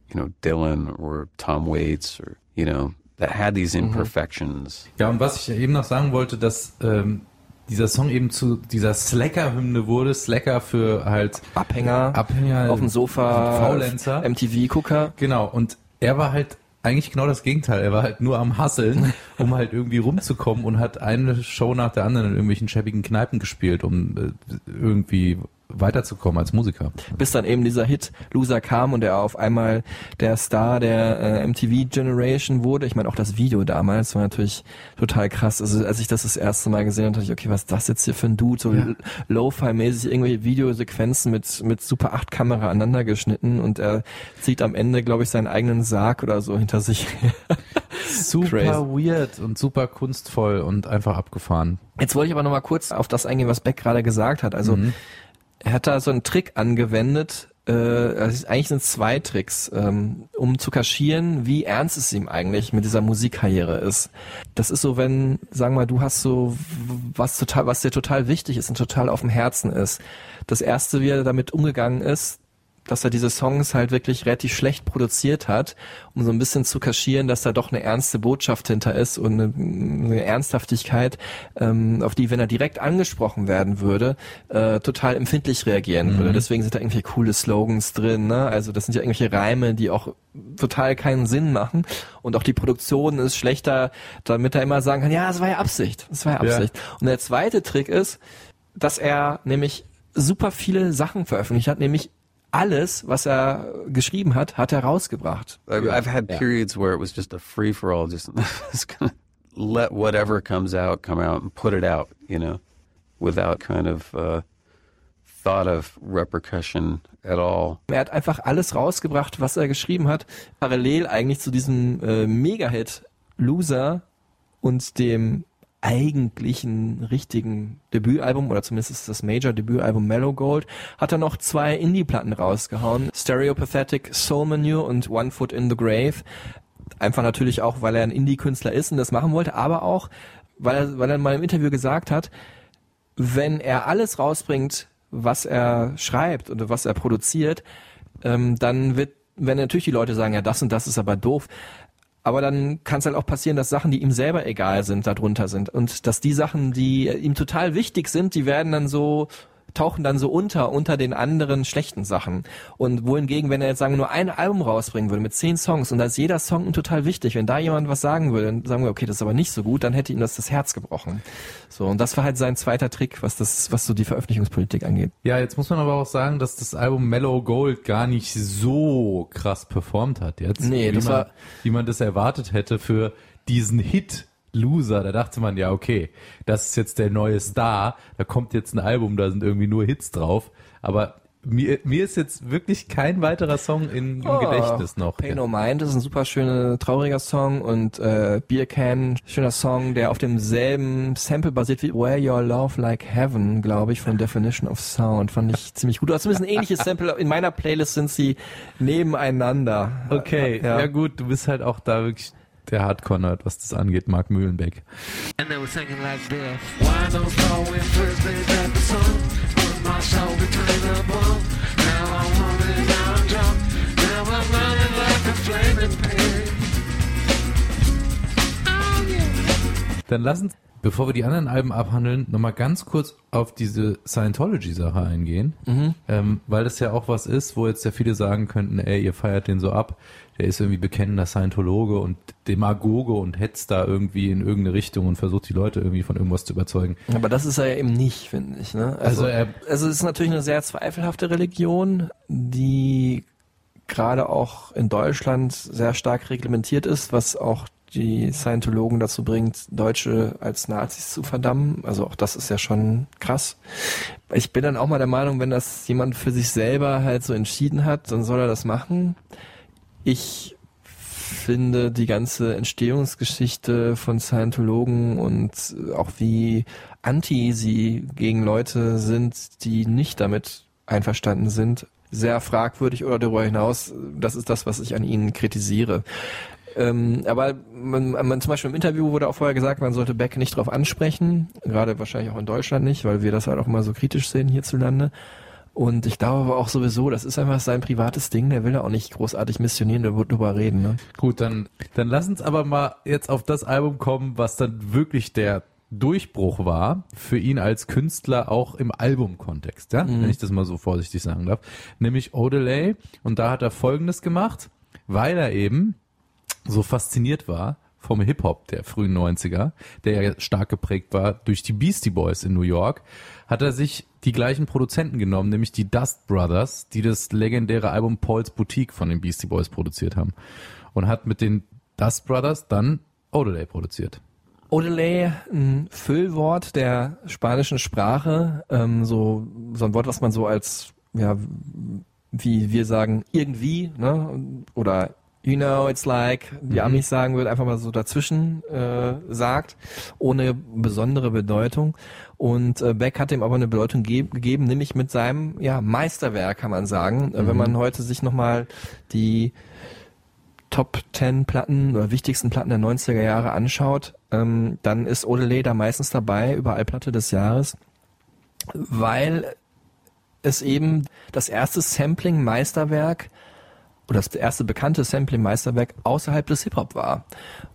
you know, Dylan or Tom Waits, or you know, that had these imperfections. Ja, und was ich eben noch sagen wollte, dass ähm, dieser Song eben zu dieser Slacker-Hymne wurde, Slacker für halt Abhänger, Abhänger auf dem Sofa, Faulenzer. MTV-Gucker. Genau, und er war halt eigentlich genau das Gegenteil. Er war halt nur am Hasseln, um halt irgendwie rumzukommen und hat eine Show nach der anderen in irgendwelchen schäbigen Kneipen gespielt, um äh, irgendwie weiterzukommen als Musiker. bis dann eben dieser Hit Loser kam und er auf einmal der Star der äh, MTV Generation wurde. Ich meine auch das Video damals war natürlich total krass. Also als ich das das erste Mal gesehen habe, dachte ich, okay, was ist das jetzt hier für ein Dude? So Lo-Fi-mäßig irgendwelche Videosequenzen mit mit Super 8 Kamera aneinander geschnitten und er zieht am Ende, glaube ich, seinen eigenen Sarg oder so hinter sich. Super Crazy. weird und super kunstvoll und einfach abgefahren. Jetzt wollte ich aber noch mal kurz auf das eingehen, was Beck gerade gesagt hat. Also er hat da so einen Trick angewendet. Äh, also eigentlich sind es zwei Tricks, ähm, um zu kaschieren, wie ernst es ihm eigentlich mit dieser Musikkarriere ist. Das ist so, wenn, sagen wir mal, du hast so was total, was dir total wichtig ist und total auf dem Herzen ist. Das erste, wie er damit umgegangen ist, dass er diese Songs halt wirklich relativ schlecht produziert hat, um so ein bisschen zu kaschieren, dass da doch eine ernste Botschaft hinter ist und eine, eine Ernsthaftigkeit, ähm, auf die, wenn er direkt angesprochen werden würde, äh, total empfindlich reagieren würde. Deswegen sind da irgendwie coole Slogans drin, ne? Also das sind ja irgendwelche Reime, die auch total keinen Sinn machen. Und auch die Produktion ist schlechter, damit er immer sagen kann, ja, es war ja Absicht. Es war ja Ja. Absicht. Und der zweite Trick ist, dass er nämlich super viele Sachen veröffentlicht hat, nämlich alles, was er geschrieben hat, hat er rausgebracht. I, I've had periods where it was just a free for all, just, just gonna let whatever comes out come out and put it out, you know, without kind of uh, thought of repercussion at all. Er hat einfach alles rausgebracht, was er geschrieben hat, parallel eigentlich zu diesem äh, Mega-Hit Loser und dem eigentlichen richtigen Debütalbum oder zumindest ist das Major-Debütalbum Mellow Gold, hat er noch zwei Indie-Platten rausgehauen. Stereopathetic Soul Manure und One Foot in the Grave. Einfach natürlich auch, weil er ein Indie-Künstler ist und das machen wollte, aber auch, weil er, weil er mal im Interview gesagt hat, wenn er alles rausbringt, was er schreibt oder was er produziert, ähm, dann wird, wenn natürlich die Leute sagen, ja, das und das ist aber doof, aber dann kann es halt auch passieren, dass Sachen, die ihm selber egal sind, darunter sind. Und dass die Sachen, die ihm total wichtig sind, die werden dann so tauchen dann so unter, unter den anderen schlechten Sachen. Und wohingegen, wenn er jetzt sagen, nur ein Album rausbringen würde mit zehn Songs und da ist jeder Song total wichtig, wenn da jemand was sagen würde, dann sagen wir, okay, das ist aber nicht so gut, dann hätte ihm das das Herz gebrochen. So, und das war halt sein zweiter Trick, was das, was so die Veröffentlichungspolitik angeht. Ja, jetzt muss man aber auch sagen, dass das Album Mellow Gold gar nicht so krass performt hat jetzt. Nee, wie das man, war- wie man das erwartet hätte für diesen Hit. Loser, da dachte man ja, okay, das ist jetzt der neue Star, da kommt jetzt ein Album, da sind irgendwie nur Hits drauf, aber mir, mir ist jetzt wirklich kein weiterer Song in, im Oh, Gedächtnis noch. Pain No Mind ist ein super schöner, trauriger Song und äh, Beer Can, schöner Song, der auf demselben Sample basiert wie Where Your Love Like Heaven, glaube ich, von Definition of Sound. Fand ich ziemlich gut. Aber zumindest ein ähnliches Sample. In meiner Playlist sind sie nebeneinander. Okay, ja. gut, du bist halt auch da wirklich der Hardcore-Nerd, was das angeht, Mark Mühlenbeck. And they were singing like this. Why don't fall when first they got the sun? Put my soul between the bone. Now I'm running down drunk. Now I'm running like a flaming pig. Yeah. Dann lass uns, bevor wir die anderen Alben abhandeln, nochmal ganz kurz auf diese Scientology-Sache eingehen. Ähm, weil das ja auch was ist, wo jetzt ja viele sagen könnten, ey, ihr feiert den so ab, der ist irgendwie bekennender Scientologe und Demagoge und hetzt da irgendwie in irgendeine Richtung und versucht die Leute irgendwie von irgendwas zu überzeugen. Aber das ist er ja eben nicht, finde ich. Ne? Also Also, er- also es ist natürlich eine sehr zweifelhafte Religion, die gerade auch in Deutschland sehr stark reglementiert ist, was auch die Scientologen dazu bringt, Deutsche als Nazis zu verdammen. Also auch das ist ja schon krass. Ich bin dann auch mal der Meinung, wenn das jemand für sich selber halt so entschieden hat, dann soll er das machen. Ich finde die ganze Entstehungsgeschichte von Scientologen und auch wie anti sie gegen Leute sind, die nicht damit einverstanden sind, sehr fragwürdig oder darüber hinaus, das ist das, was ich an ihnen kritisiere. Ähm, aber man, man, zum Beispiel im Interview wurde auch vorher gesagt, man sollte Beck nicht drauf ansprechen, gerade wahrscheinlich auch in Deutschland nicht, weil wir das halt auch immer so kritisch sehen hierzulande. Und ich glaube aber auch sowieso, das ist einfach sein privates Ding, der will da auch nicht großartig missionieren, der wird drüber reden. Ne? Gut, dann, dann lass uns aber mal jetzt auf das Album kommen, was dann wirklich der Durchbruch war für ihn als Künstler auch im Albumkontext, ja? wenn ich das mal so vorsichtig sagen darf, nämlich Odelay und da hat er Folgendes gemacht, weil er eben so fasziniert war vom Hip-Hop der frühen 90er, der ja stark geprägt war durch die Beastie Boys in New York, hat er sich die gleichen Produzenten genommen, nämlich die Dust Brothers, die das legendäre Album Paul's Boutique von den Beastie Boys produziert haben und hat mit den Dust Brothers dann Odelay produziert. Odelay, ein Füllwort der spanischen Sprache, ähm, so, so ein Wort, was man so als, ja, wie wir sagen, irgendwie, ne, oder you know, it's like, die Amis sagen würden, einfach mal so dazwischen äh, sagt, ohne besondere Bedeutung. Und äh, Beck hat ihm aber eine Bedeutung ge gegeben, nämlich mit seinem ja, Meisterwerk, kann man sagen. Äh, Wenn man heute sich nochmal die Top 10 Platten oder wichtigsten Platten der 90er Jahre anschaut, ähm, dann ist Odelay da meistens dabei, überall Platte des Jahres, weil es eben das erste Sampling-Meisterwerk oder das erste bekannte Sampling-Meisterwerk außerhalb des Hip-Hop war.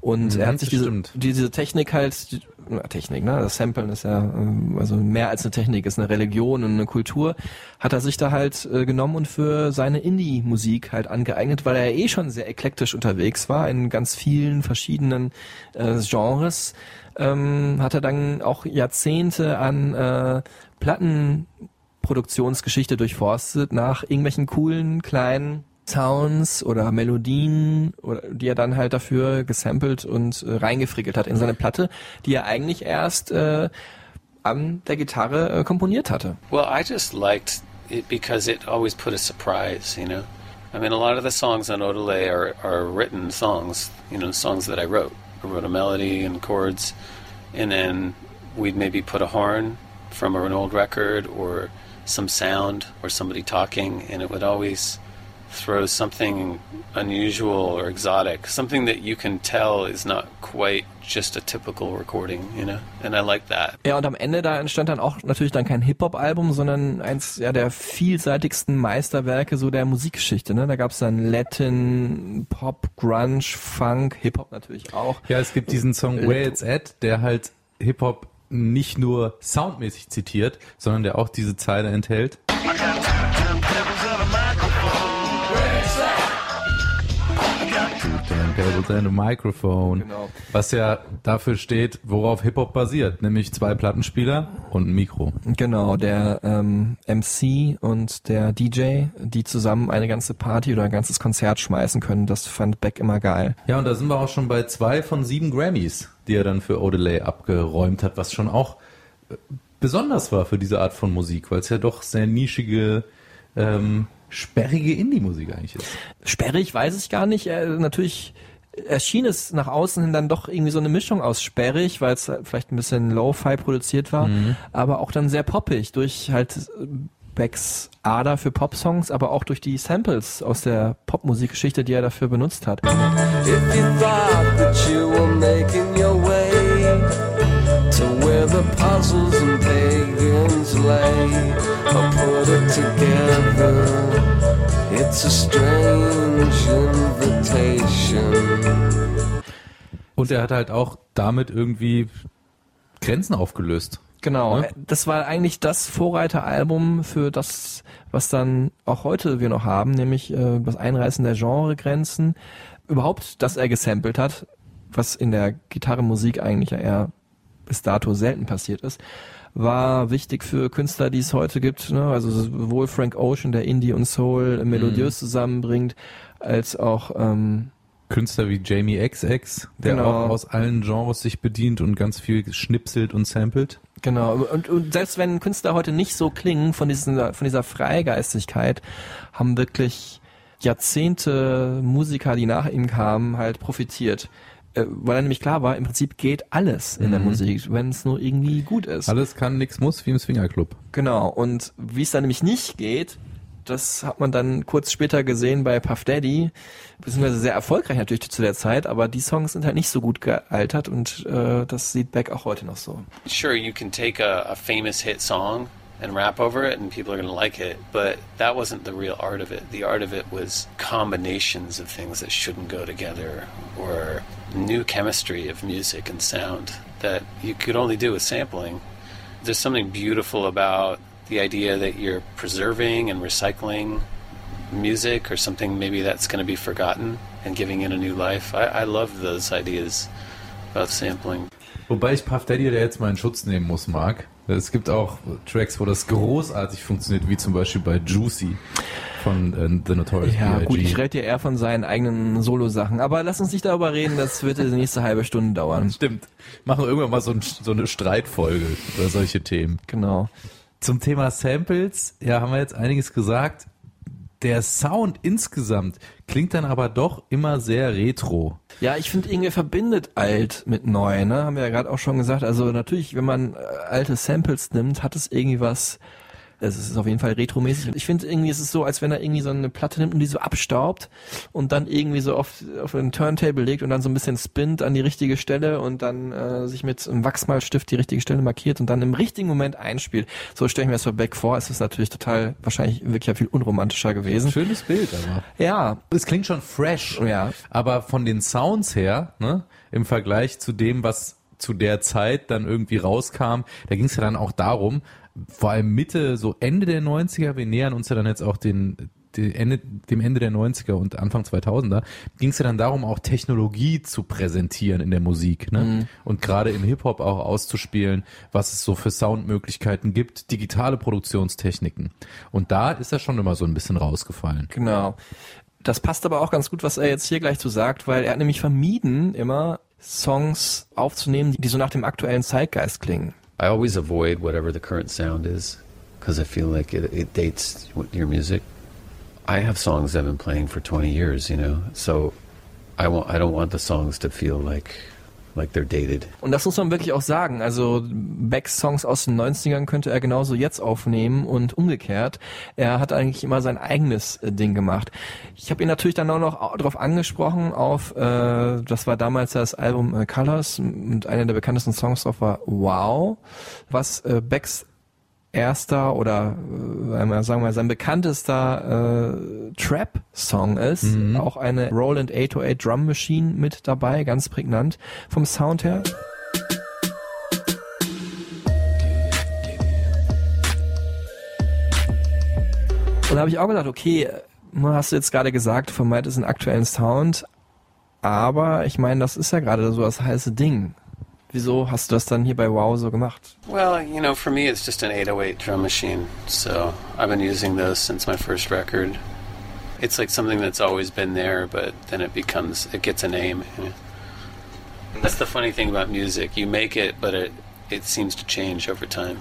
Und Mhm, er hat sich diese, diese Technik halt, Technik, ne? Das Samplen ist ja ähm, also mehr als eine Technik, ist eine Religion und eine Kultur, hat er sich da halt äh, genommen und für seine Indie-Musik halt angeeignet, weil er eh schon sehr eklektisch unterwegs war in ganz vielen verschiedenen äh, Genres. Ähm, hat er dann auch Jahrzehnte an äh, Plattenproduktionsgeschichte durchforstet nach irgendwelchen coolen kleinen Sounds oder Melodien, oder, die er dann halt dafür gesampelt und äh, reingefrickelt hat in seine Platte, die er eigentlich erst äh, an der Gitarre äh, komponiert hatte. Well, I just liked it because it always put a surprise, you know. I mean, a lot of the songs on Odelay are, are written songs, you know, songs that I wrote. I wrote a melody and chords, and then we'd maybe put a horn from an old record or some sound or somebody talking, and it would always throw something unusual or exotic, something that you can tell is not quite just a typical recording, you know? And I like that. Ja, und am Ende da entstand dann auch natürlich dann kein Hip-Hop-Album, sondern eins ja, der vielseitigsten Meisterwerke so der Musikgeschichte. Ne? Da gab's dann Latin, Pop, Grunge, Funk, Hip-Hop natürlich auch. Ja, es gibt diesen Song Where It's At, der halt Hip-Hop nicht nur soundmäßig zitiert, sondern der auch diese Zeile enthält. Turntables and a Microphone. Genau. Was ja dafür steht, worauf Hip-Hop basiert, nämlich zwei Plattenspieler und ein Mikro. Genau, der ähm, MC und der DJ, die zusammen eine ganze Party oder ein ganzes Konzert schmeißen können, das fand Beck immer geil. Ja, und da sind wir auch schon bei zwei von sieben Grammys, die er dann für Odelay abgeräumt hat, was schon auch äh, besonders war für diese Art von Musik, weil es ja doch sehr nischige, ähm, sperrige Indie-Musik eigentlich ist. Sperrig weiß ich gar nicht. Äh, natürlich erschien es nach außen hin dann doch irgendwie so eine Mischung aus sperrig, weil es vielleicht ein bisschen Lo-Fi produziert war, aber auch dann sehr poppig durch halt äh, Becks Ader für Popsongs, aber auch durch die Samples aus der Popmusikgeschichte, die er dafür benutzt hat. If you thought that you were making your way to where the puzzles and pagans lay, or put it together, it's a strange. Und er hat halt auch damit irgendwie Grenzen aufgelöst. Genau, Ne? das war eigentlich das Vorreiteralbum für das, was dann auch heute wir noch haben, nämlich äh, das Einreißen der Genregrenzen. Überhaupt, dass er gesampelt hat, was in der Gitarrenmusik eigentlich ja eher bis dato selten passiert ist, war wichtig für Künstler, die es heute gibt. Ne? Also sowohl Frank Ocean, der Indie und Soul melodiös zusammenbringt, als auch ähm, Künstler wie Jamie XX, der Genau. auch aus allen Genres sich bedient und ganz viel schnipselt und samplet. Genau, und, und selbst wenn Künstler heute nicht so klingen von, diesen, von dieser Freigeistigkeit, haben wirklich Jahrzehnte Musiker, die nach ihm kamen, halt profitiert. Äh, Weil er nämlich klar war, im Prinzip geht alles in der Musik, wenn es nur irgendwie gut ist. Alles kann, nix muss, wie im Swingerclub. Genau, und wie es dann nämlich nicht geht, das hat man dann kurz später gesehen bei Puff Daddy, beziehungsweise sehr erfolgreich natürlich zu der Zeit, aber die Songs sind halt nicht so gut gealtert und äh, das sieht Beck auch heute noch so. Sure, you can take a, a famous hit song and rap over it, and people are going to like it, but that wasn't the real art of it. The art of it was combinations of things that shouldn't go together, or new chemistry of music and sound that you could only do with sampling. There's something beautiful about the idea that you're preserving and recycling music or something maybe that's going to be forgotten and giving it a new life. I, I love those ideas of sampling. Wobei ich Puff Daddy da jetzt mal in Schutz nehmen muss, Marc. Es gibt auch Tracks, wo das großartig funktioniert, wie zum Beispiel bei Juicy von äh, The Notorious Ja, B.I.G. gut, ich rede ja eher von seinen eigenen Solo-Sachen, aber lass uns nicht darüber reden, das wird die nächste halbe Stunde dauern. Stimmt. Machen wir irgendwann mal so, ein, so eine Streitfolge über solche Themen. Genau. Zum Thema Samples, ja, haben wir jetzt einiges gesagt. Der Sound insgesamt klingt dann aber doch immer sehr retro. Ja, ich finde, irgendwie verbindet alt mit neu, ne? Haben wir ja gerade auch schon gesagt. Also natürlich, wenn man äh, alte Samples nimmt, hat es irgendwie was. Es ist auf jeden Fall retromäßig. Ich finde irgendwie, es ist so, als wenn er irgendwie so eine Platte nimmt und die so abstaubt und dann irgendwie so auf, auf einen Turntable legt und dann so ein bisschen spinnt an die richtige Stelle und dann äh, sich mit einem Wachsmalstift die richtige Stelle markiert und dann im richtigen Moment einspielt. So stelle ich mir das für Beck vor. Es ist natürlich total, wahrscheinlich wirklich ja viel unromantischer gewesen. Schönes Bild, aber. Ja, Es klingt schon fresh. Ja. Aber von den Sounds her, ne, im Vergleich zu dem, was zu der Zeit dann irgendwie rauskam, da ging es ja dann auch darum, vor allem Mitte, so Ende der 90er, wir nähern uns ja dann jetzt auch den, die Ende, dem Ende der 90er und Anfang 2000er, ging es ja dann darum, auch Technologie zu präsentieren in der Musik. Ne? Und gerade im Hip-Hop auch auszuspielen, was es so für Soundmöglichkeiten gibt, digitale Produktionstechniken. Und da ist er schon immer so ein bisschen rausgefallen. Genau. Das passt aber auch ganz gut, was er jetzt hier gleich zu sagt, weil er hat nämlich vermieden, immer Songs aufzunehmen, die so nach dem aktuellen Zeitgeist klingen. I always avoid whatever the current sound is because I feel like it, it dates your music. I have songs I've been playing for 20 years, you know, so I want I don't want the songs to feel like like they're dated. Und das muss man wirklich auch sagen. Also Becks Songs aus den 90ern könnte er genauso jetzt aufnehmen und umgekehrt. Er hat eigentlich immer sein eigenes äh, Ding gemacht. Ich habe ihn natürlich dann auch noch darauf angesprochen, auf, äh, das war damals das Album äh, Colors und einer der bekanntesten Songs drauf war Wow, was äh, Becks erster oder äh, sagen wir mal sein bekanntester äh, Trap-Song ist. Mhm. Auch eine Roland 808 Drum Machine mit dabei, ganz prägnant vom Sound her. Und da habe ich auch gedacht, okay, äh, hast du jetzt gerade gesagt, du vermeidest einen aktuellen Sound, aber ich meine, das ist ja gerade so das heiße Ding. Wieso hast du das dann hier bei Wow so gemacht? Well, you know, for me, it's just an 808 drum machine. So I've been using those since my first record. It's like something that's always been there, but then it becomes, it gets a name. That's the funny thing about music. You make it, but it, it seems to change over time.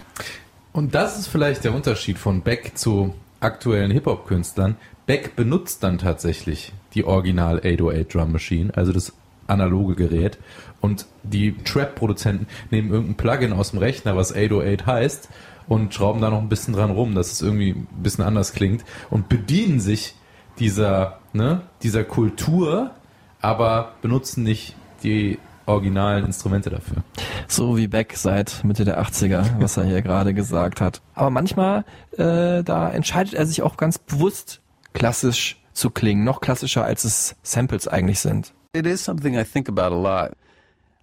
Und das ist vielleicht der Unterschied von Beck zu aktuellen Hip-Hop-Künstlern. Beck benutzt dann tatsächlich die Original 808 Drum Machine, also das analoge Gerät. Und die Trap-Produzenten nehmen irgendein Plugin aus dem Rechner, was 808 heißt, und schrauben da noch ein bisschen dran rum, dass es irgendwie ein bisschen anders klingt und bedienen sich dieser, ne, dieser Kultur, aber benutzen nicht die originalen Instrumente dafür. So wie Beck seit Mitte der 80er, was er hier gerade gesagt hat. Aber manchmal, äh, da entscheidet er sich auch ganz bewusst, klassisch zu klingen. Noch klassischer, als es Samples eigentlich sind. It is something I think about a lot.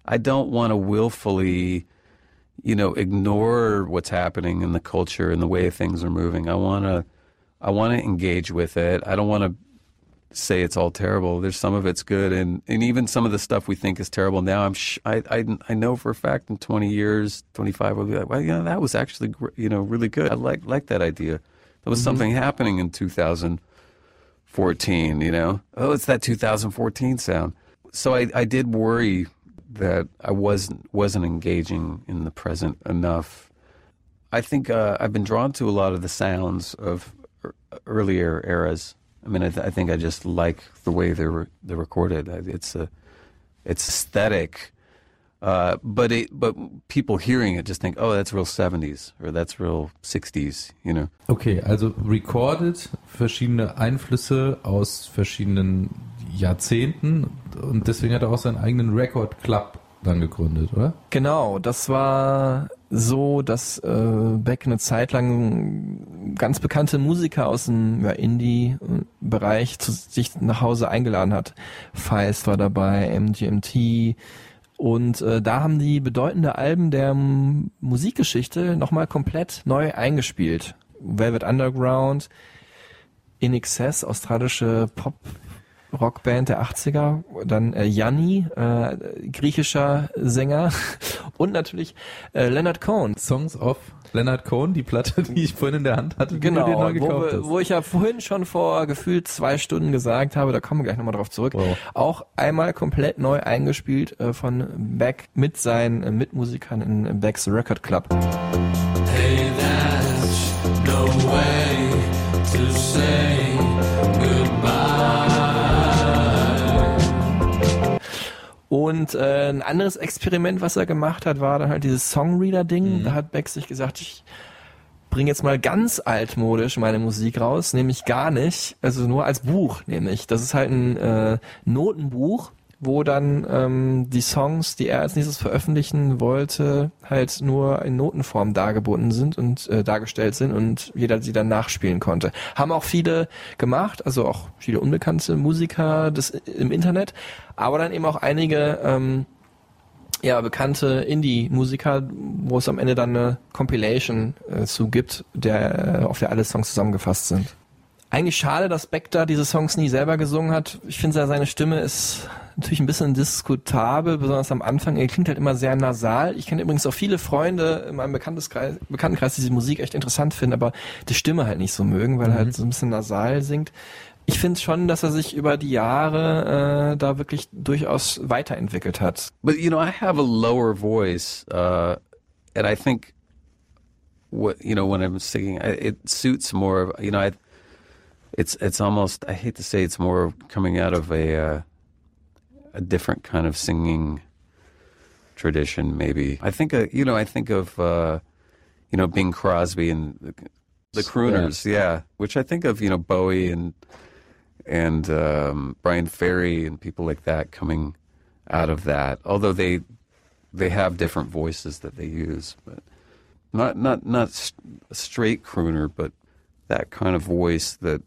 I don't want to willfully, you know, ignore what's happening in the culture and the way things are moving. I want to, I want to engage with it. I don't want to say it's all terrible. There's some of it's good, and and even some of the stuff we think is terrible now. I'm sh- I, I I know for a fact in 20 years, 25, we'll be like, well, yeah, that was actually gr- you know really good. I like like that idea. There was mm-hmm. something happening in 2014. You know, oh, it's that 2014 sound. So I I did worry that I wasn't wasn't engaging in the present enough. I think uh, I've been drawn to a lot of the sounds of earlier eras. I mean, I, th- I think I just like the way they're re- they're recorded. It's a it's aesthetic, uh, but it but people hearing it just think, oh, that's real '70s or that's real '60s. You know. Okay, also recorded verschiedene Einflüsse aus verschiedenen Jahrzehnten und deswegen hat er auch seinen eigenen Record Club dann gegründet, oder? Genau, das war so, dass äh, Beck eine Zeit lang ganz bekannte Musiker aus dem ja, Indie-Bereich zu sich nach Hause eingeladen hat. Feist war dabei, MGMT und äh, da haben die bedeutende Alben der M Musikgeschichte nochmal komplett neu eingespielt. Velvet Underground, In Excess, australische Pop Rockband der 80er, dann äh, Yanni, äh, griechischer Sänger und natürlich äh, Leonard Cohen. Songs of Leonard Cohen, die Platte, die ich vorhin in der Hand hatte, die du Genau, dir neu wo, gekauft wir, hast. wo ich ja vorhin schon vor gefühlt zwei Stunden gesagt habe, da kommen wir gleich nochmal drauf zurück, Wow. auch einmal komplett neu eingespielt äh, von Beck mit seinen äh, Mitmusikern in Becks Record Club. Hey, that's no way to say Und äh, ein anderes Experiment, was er gemacht hat, war dann halt dieses Songreader-Ding. Da hat Beck sich gesagt, ich bringe jetzt mal ganz altmodisch meine Musik raus, nämlich gar nicht, also nur als Buch, nämlich. Das ist halt ein äh, Notenbuch, wo dann ähm, die Songs, die er als nächstes veröffentlichen wollte, halt nur in Notenform dargeboten sind und äh, dargestellt sind und jeder sie dann nachspielen konnte. Haben auch viele gemacht, also auch viele unbekannte Musiker des, im Internet, aber dann eben auch einige ähm, ja, bekannte Indie-Musiker, wo es am Ende dann eine Compilation äh, zu gibt, der, äh, auf der alle Songs zusammengefasst sind. Eigentlich schade, dass Beck da diese Songs nie selber gesungen hat. Ich finde, ja, seine Stimme ist natürlich ein bisschen diskutabel, besonders am Anfang. Er klingt halt immer sehr nasal. Ich kenne übrigens auch viele Freunde in meinem Bekanntenkreis, die diese Musik echt interessant finden, aber die Stimme halt nicht so mögen, weil er halt so ein bisschen nasal singt. Ich finde schon, dass er sich über die Jahre äh, da wirklich durchaus weiterentwickelt hat. But you know, I have a lower voice, uh, and I think what you know when I'm singing, it suits more. You know, I, it's it's almost I hate to say it's more coming out of a uh, a different kind of singing tradition, maybe. I think, uh, you know, I think of, uh, you know, Bing Crosby and the, the crooners, yeah, which I think of, you know, Bowie and and um, Brian Ferry and people like that coming out of that. Although they they have different voices that they use, but not not not straight crooner, but that kind of voice that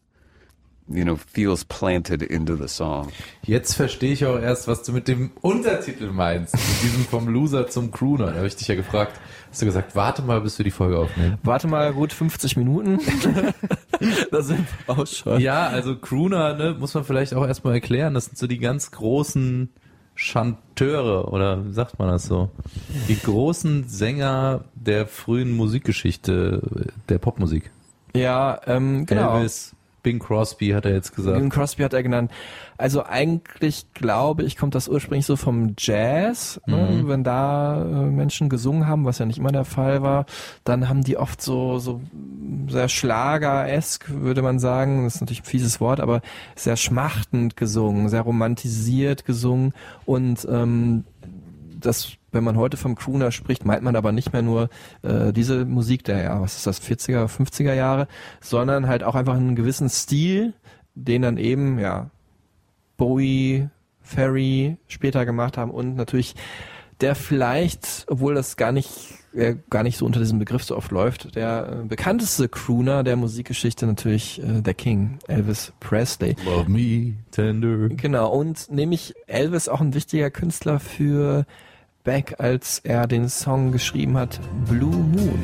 you know feels planted into the song. Jetzt verstehe ich auch erst, was du mit dem Untertitel meinst. Mit diesem vom Loser zum Crooner. Da habe ich dich ja gefragt. Hast du gesagt, warte mal, bis wir die Folge aufnehmen? Warte mal gut 50 Minuten. da sind wir auch schon. Ja, also Crooner, ne, muss man vielleicht auch erstmal erklären. Das sind so die ganz großen Chanteure oder wie sagt man das so? Die großen Sänger der frühen Musikgeschichte, der Popmusik. Ja, ähm, genau. Elvis, Bing Crosby hat er jetzt gesagt. Bing Crosby hat er genannt. Also eigentlich glaube ich, kommt das ursprünglich so vom Jazz, ne? wenn da äh, Menschen gesungen haben, was ja nicht immer der Fall war, dann haben die oft so so sehr Schlager-esk, würde man sagen. Das ist natürlich ein fieses Wort, aber sehr schmachtend gesungen, sehr romantisiert gesungen und ähm, das, wenn man heute vom Crooner spricht, meint man aber nicht mehr nur äh, diese Musik der, ja, was ist das, 40er, 50er Jahre, sondern halt auch einfach einen gewissen Stil, den dann eben, ja, Bowie, Ferry später gemacht haben und natürlich der vielleicht, obwohl das gar nicht äh, gar nicht so unter diesem Begriff so oft läuft, der äh, bekannteste Crooner der Musikgeschichte natürlich äh, der King, Elvis Presley. Love me tender. Genau, und nämlich Elvis auch ein wichtiger Künstler für Beck, als er den Song geschrieben hat, Blue Moon.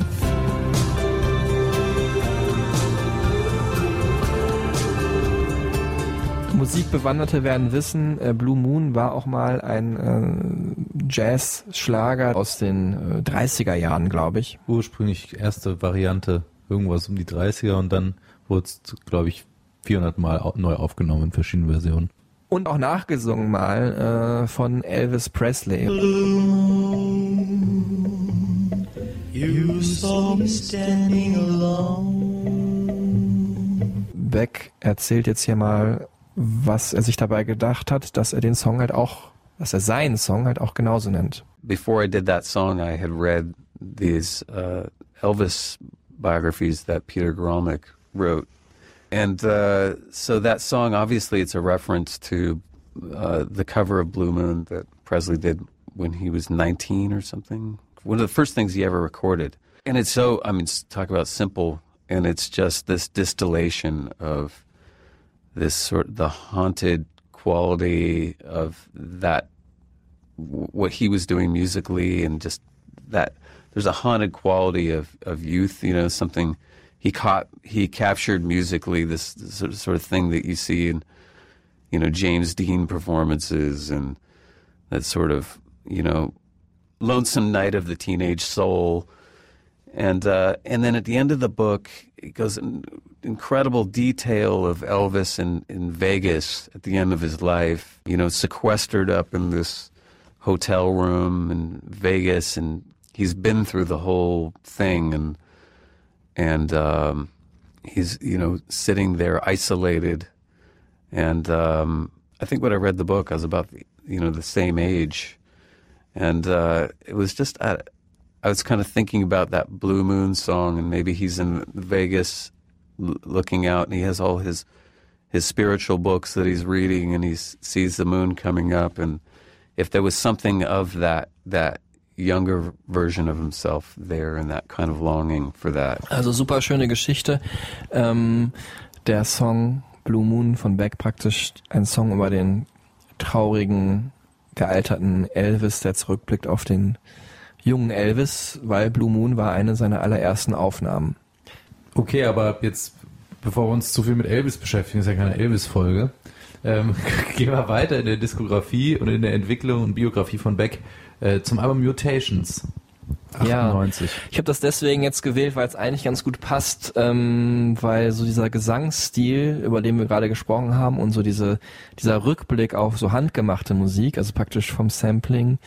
Musikbewanderte werden wissen, äh, Blue Moon war auch mal ein äh, Jazz-Schlager aus den äh, 30er Jahren, glaube ich. Ursprünglich erste Variante, irgendwas um die 30er und dann wurde es, glaube ich, 400 Mal neu aufgenommen in verschiedenen Versionen. Und auch nachgesungen mal äh, von Elvis Presley. You saw me standing alone. Beck erzählt jetzt hier mal, was er sich dabei gedacht hat, dass er den Song halt auch, dass er seinen Song halt auch genauso nennt. Before I did that song, I had read these uh, Elvis biographies that Peter Gromnick wrote. And uh, so that song, obviously, it's a reference to uh, the cover of Blue Moon that Presley did when he was 19 or something. One of the first things he ever recorded. And it's so, I mean, talk about simple, and it's just this distillation of this sort the haunted quality of that what he was doing musically and just that there's a haunted quality of, of youth you know something he caught he captured musically this, this sort of- thing that you see in you know James Dean performances and that sort of you know lonesome night of the teenage soul and uh, and then at the end of the book, it goes in incredible detail of Elvis in, in Vegas at the end of his life. You know, sequestered up in this hotel room in Vegas, and he's been through the whole thing, and and um, he's you know sitting there isolated, and um, I think when I read the book, I was about you know the same age, and uh, it was just. I, I was kind of thinking about that Blue Moon song, and maybe he's in Vegas l- looking out, and he has all his his spiritual books that he's reading, and he sees the moon coming up, and if there was something of that that younger version of himself there, and that kind of longing for that. Also super schöne Geschichte. Ähm, der Song Blue Moon von Beck praktisch ein Song über den traurigen, gealterten Elvis, der zurückblickt auf den jungen Elvis, weil Blue Moon war eine seiner allerersten Aufnahmen. Okay, aber jetzt, bevor wir uns zu viel mit Elvis beschäftigen, ist ja keine Elvis-Folge, ähm, gehen wir weiter in der Diskografie und in der Entwicklung und Biografie von Beck äh, zum Album Mutations. 98. Ich habe das deswegen jetzt gewählt, weil es eigentlich ganz gut passt, ähm, weil so dieser Gesangsstil, über den wir gerade gesprochen haben, und so diese dieser Rückblick auf so handgemachte Musik, also praktisch vom Sampling.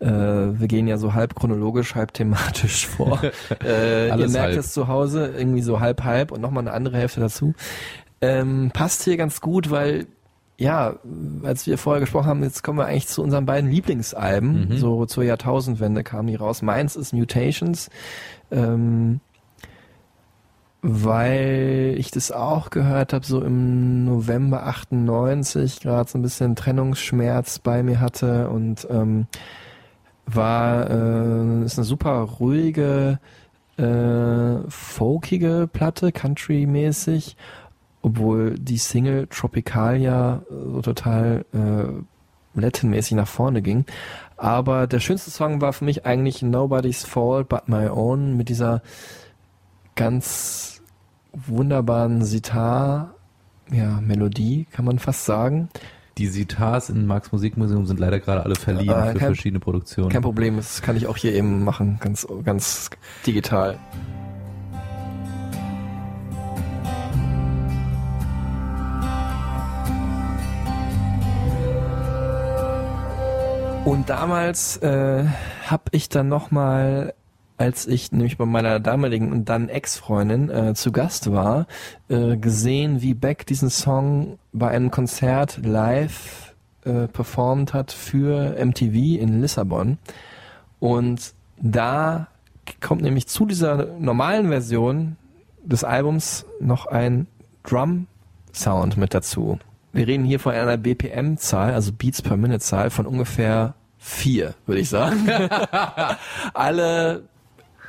Äh, wir gehen ja so halb chronologisch, halb thematisch vor. äh, ihr merkt halb. es zu Hause, irgendwie so halb halb und nochmal eine andere Hälfte dazu. Ähm, passt hier ganz gut, weil ja, als wir vorher gesprochen haben, jetzt kommen wir eigentlich zu unseren beiden Lieblingsalben. Mhm. So zur Jahrtausendwende kamen die raus. Meins ist Mutations, ähm, weil ich das auch gehört habe, so im November 98, gerade so ein bisschen Trennungsschmerz bei mir hatte und ähm, war äh, ist eine super ruhige, äh, folkige Platte, country-mäßig obwohl die Single Tropicalia äh, so total äh, Latin-mäßig nach vorne ging. Aber der schönste Song war für mich eigentlich Nobody's Fault But My Own mit dieser ganz wunderbaren Sitar, ja, Melodie, kann man fast sagen. Die Sitars im Max Musikmuseum sind leider gerade alle verliehen Äh, für kein- verschiedene Produktionen. Kein Problem, das kann ich auch hier eben machen, ganz, ganz digital. Und damals äh, habe ich dann nochmal, als ich nämlich bei meiner damaligen und dann Ex-Freundin äh, zu Gast war, äh, gesehen, wie Beck diesen Song bei einem Konzert live äh, performt hat für MTV in Lissabon. Und da kommt nämlich zu dieser normalen Version des Albums noch ein Drum-Sound mit dazu. Wir reden hier von einer BPM-Zahl, also Beats per Minute-Zahl von ungefähr vier, würde ich sagen. Alle,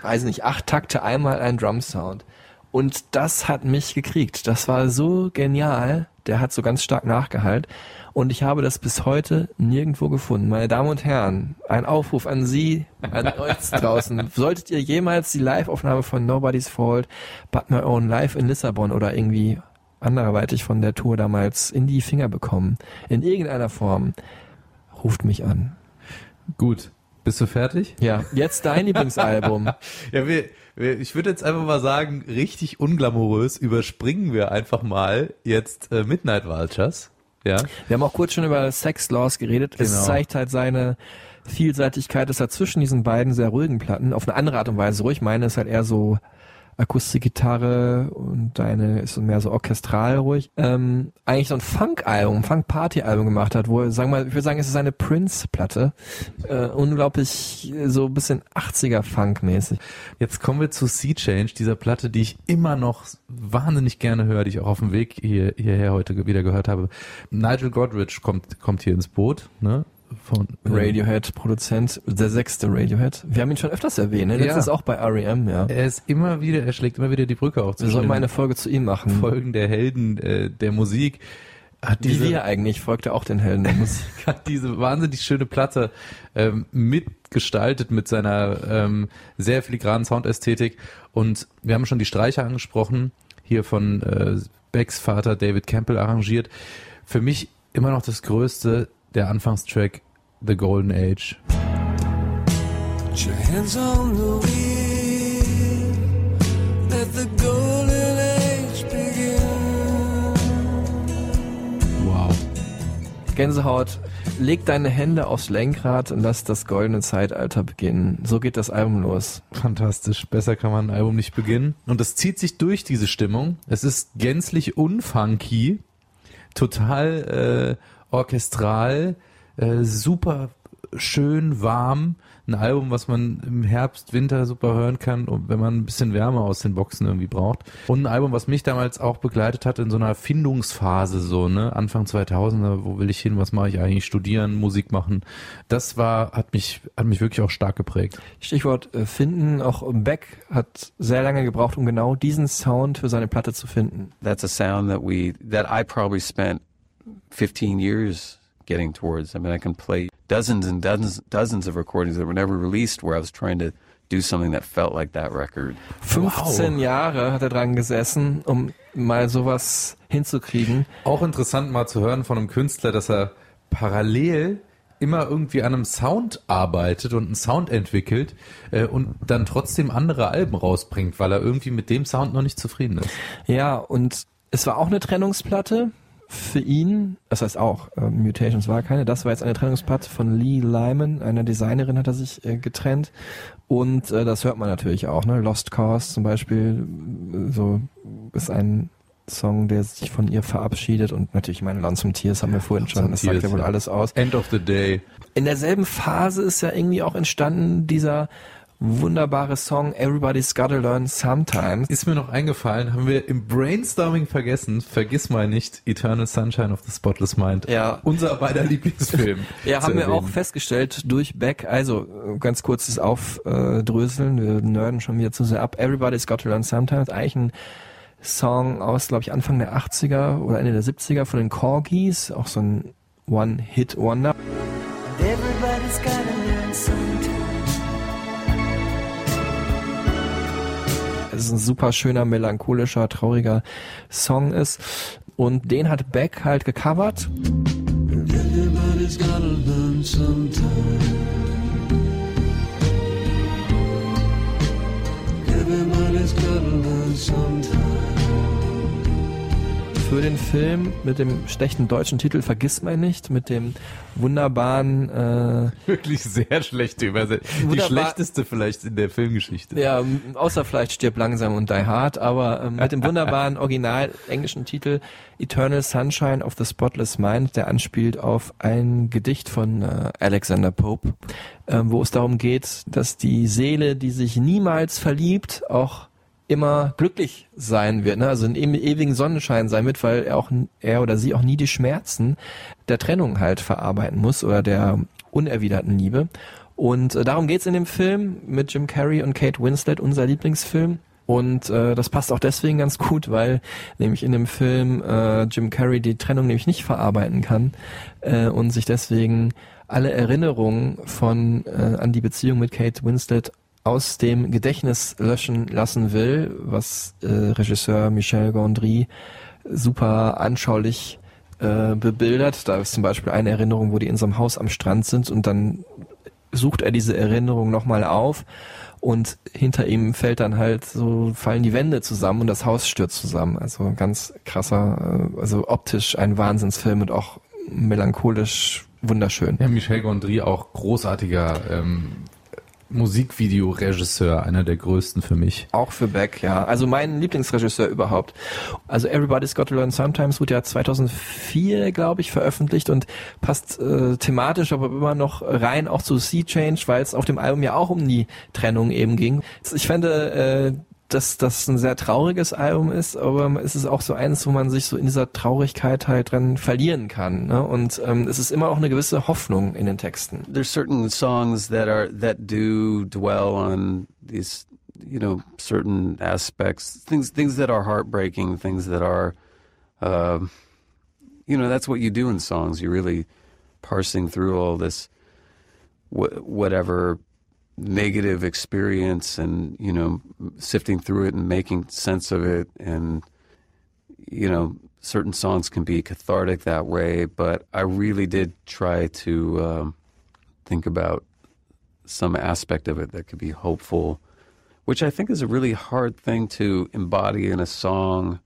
weiß nicht, acht Takte einmal ein Drum-Sound. Und das hat mich gekriegt. Das war so genial. Der hat so ganz stark nachgehallt. Und ich habe das bis heute nirgendwo gefunden. Meine Damen und Herren, ein Aufruf an Sie, an euch draußen. Solltet ihr jemals die Live-Aufnahme von Nobody's Fault, But My Own Live in Lissabon oder irgendwie anderweitig von der Tour damals in die Finger bekommen, in irgendeiner Form, ruft mich an. Gut. Bist du fertig? Ja, jetzt dein Lieblingsalbum. Ja, wir, wir, ich würde jetzt einfach mal sagen, richtig unglamourös überspringen wir einfach mal jetzt äh, Midnight Vultures. Ja. Wir haben auch kurz schon über Sex Laws geredet. Es Genau. zeigt halt seine Vielseitigkeit, dass er zwischen diesen beiden sehr ruhigen Platten auf eine andere Art und Weise ruhig. Meine ist halt eher so Akustikgitarre und deine ist mehr so orchestral ruhig. Ähm, eigentlich so ein Funk-Album, Funk-Party-Album gemacht hat, wo, sagen wir, ich würde sagen, es ist eine Prince-Platte. Äh, unglaublich äh, so ein bisschen 80er-Funk-mäßig. Jetzt kommen wir zu Sea Change, dieser Platte, die ich immer noch wahnsinnig gerne höre, die ich auch auf dem Weg hier, hierher heute wieder gehört habe. Nigel Godrich kommt, kommt hier ins Boot, ne? Von, äh, Radiohead-Produzent, der sechste Radiohead. Wir haben ihn schon öfters erwähnt, ne? Ja. Letztens auch bei R.E.M., ja. Er ist immer wieder, er schlägt immer wieder die Brücke auch Wir sollten mal eine Folge zu ihm machen. Folgen der Helden äh, der Musik. Hat Wie diese, wir eigentlich, folgt er auch den Helden der Musik. hat diese wahnsinnig schöne Platte ähm, mitgestaltet mit seiner ähm, sehr filigranen Soundästhetik. Und wir haben schon die Streicher angesprochen, hier von äh, Becks Vater David Campbell arrangiert. Für mich immer noch das Größte, der Anfangstrack The Golden Age. Put your hands on the wheel. Let the golden age begin. Wow. Gänsehaut, leg deine Hände aufs Lenkrad und lass das goldene Zeitalter beginnen. So geht das Album los. Fantastisch. Besser kann man ein Album nicht beginnen. Und es zieht sich durch diese Stimmung. Es ist gänzlich unfunky, total äh, orchestral, äh, super schön warm. Ein Album, was man im Herbst, Winter super hören kann, und wenn man ein bisschen Wärme aus den Boxen irgendwie braucht. Und ein Album, was mich damals auch begleitet hat in so einer Findungsphase, so, ne, Anfang 2000er, wo will ich hin, was mache ich eigentlich, studieren, Musik machen. Das war, hat mich, hat mich wirklich auch stark geprägt. Stichwort äh, finden, auch Beck hat sehr lange gebraucht, um genau diesen Sound für seine Platte zu finden. That's a sound that we that I probably spent 15 years getting towards. I mean, I can play dozens and dozens dozens of recordings that were never released where I was trying to do something that felt like that record. 15 Jahre hat er dran gesessen, um mal sowas hinzukriegen. Auch interessant mal zu hören von einem Künstler, dass er parallel immer irgendwie an einem Sound arbeitet und einen Sound entwickelt äh, und dann trotzdem andere Alben rausbringt, weil er irgendwie mit dem Sound noch nicht zufrieden ist. Ja, und es war auch eine Trennungsplatte für ihn. Das heißt auch, äh, Mutations war keine. Das war jetzt eine Trennungsplatte von Lee Lyman, einer Designerin hat er sich äh, getrennt. Und äh, das hört man natürlich auch. Ne? Lost Cause zum Beispiel, äh, so ist ein Song, der sich von ihr verabschiedet und natürlich meine Lonesome Tears haben wir vorhin schon, das sagt ja wohl alles aus. End of the day. In derselben Phase ist ja irgendwie auch entstanden dieser wunderbare Song Everybody's Gotta Learn Sometimes. Ist mir noch eingefallen, haben wir im Brainstorming vergessen, vergiss mal nicht, Eternal Sunshine of the Spotless Mind. Ja. Unser beider Lieblingsfilm. Ja, haben wir erwähnen. auch festgestellt durch Beck. Also ganz kurzes Aufdröseln, wir nerden schon wieder zu sehr ab. Everybody's Got to Learn Sometimes, eigentlich ein Song aus, glaube ich, Anfang der 80er oder Ende der 70er von den Corgis, auch so ein One-Hit-Wonder. Everybody's gotta learn sometime. Es ein super schöner, melancholischer, trauriger Song ist. Und den hat Beck halt gecovert. Everybody's gotta learn sometime. Für den Film mit dem schlechten deutschen Titel Vergiss mein nicht, mit dem wunderbaren, äh, Wirklich sehr schlechte Übersetzung. Die schlechteste vielleicht in der Filmgeschichte. ja, außer vielleicht stirb langsam und die hard, aber ähm, mit dem wunderbaren original englischen Titel Eternal Sunshine of the Spotless Mind, der anspielt auf ein Gedicht von äh, Alexander Pope, ähm, wo es darum geht, dass die Seele, die sich niemals verliebt, auch immer glücklich sein wird, ne? also in ewigen Sonnenschein sein wird, weil er auch er oder sie auch nie die Schmerzen der Trennung halt verarbeiten muss oder der unerwiderten Liebe. Und äh, darum geht's in dem Film mit Jim Carrey und Kate Winslet, unser Lieblingsfilm. Und äh, das passt auch deswegen ganz gut, weil nämlich in dem Film äh, Jim Carrey die Trennung nämlich nicht verarbeiten kann äh, und sich deswegen alle Erinnerungen von äh, an die Beziehung mit Kate Winslet aus dem Gedächtnis löschen lassen will, was äh, Regisseur Michel Gondry super anschaulich äh, bebildert. Da ist zum Beispiel eine Erinnerung, wo die in so einem Haus am Strand sind und dann sucht er diese Erinnerung nochmal auf und hinter ihm fällt dann halt so, fallen die Wände zusammen und das Haus stürzt zusammen. Also ganz krasser, äh, also optisch ein Wahnsinnsfilm und auch melancholisch wunderschön. Ja, Michel Gondry, auch großartiger ähm, Musikvideoregisseur, einer der größten für mich. Auch für Beck, ja. Also mein Lieblingsregisseur überhaupt. Also Everybody's Got to Learn Sometimes wurde ja 2004, glaube ich, veröffentlicht und passt äh, thematisch aber immer noch rein auch zu Sea Change, weil es auf dem Album ja auch um die Trennung eben ging. Ich fände, äh, dass das ein sehr trauriges Album ist, aber es ist auch so eins, wo man sich so in dieser Traurigkeit halt dran verlieren kann. Ne? Und ähm, es ist immer auch eine gewisse Hoffnung in den Texten. there's certain songs that are that do dwell on these you know certain aspects things things that are heartbreaking things that are um you know that's what you do in songs you're really parsing through all this wh- whatever negative experience and you know sifting through it and making sense of it. And you know certain songs can be cathartic that way but i really did try to um, think about some aspect of it that could be hopeful which i think is a really hard thing to embody in a song.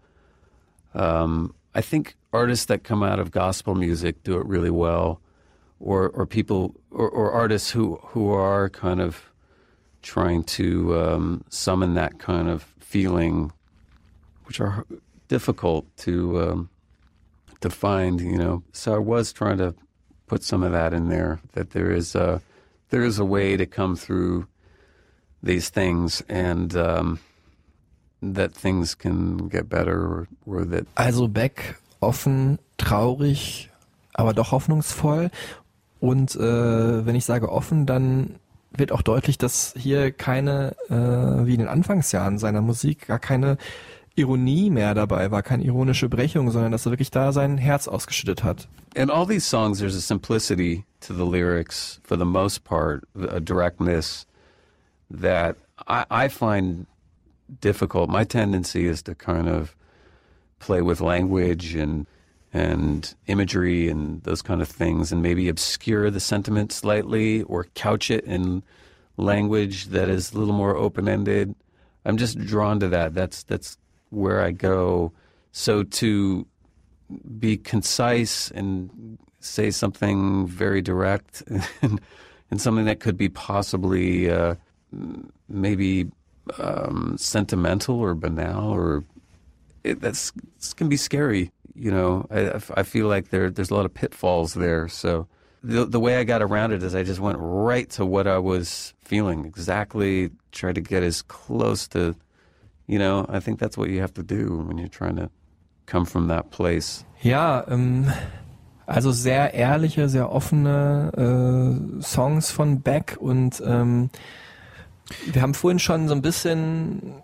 Um, i think artists that come out of gospel music do it really well or or people or, or artists who who are kind of trying to um, summon that kind of feeling, which are difficult to um, to find. You know, so I was trying to put some of that in there. That there is a there is a way to come through these things, and um, that things can get better, or, or that Also Beck offen, traurig, aber doch hoffnungsvoll. Und äh, wenn ich sage offen, dann wird auch deutlich, dass hier keine, äh, wie in den Anfangsjahren seiner Musik, gar keine Ironie mehr dabei war, keine ironische Brechung, sondern dass er wirklich da sein Herz ausgeschüttet hat. in all these songs, there's a simplicity to the lyrics for the most part, a directness that I, I find difficult. My tendency is to kind of play with language and and imagery and those kind of things, and maybe obscure the sentiment slightly or couch it in language that is a little more open ended. I'm just drawn to that. That's that's where I go. So to be concise and say something very direct and, and something that could be possibly uh, maybe um, sentimental or banal or it, that's it's can be scary. You know, I feel like there there's a lot of pitfalls there. So the the way I got around it is I just went right to what I was feeling exactly. Tried to get as close to, you know. I think that's what you have to do when you're trying to come from that place. Ja, ähm, also sehr ehrliche, sehr offene äh, Songs von Beck und ähm, wir haben vorhin schon so ein bisschen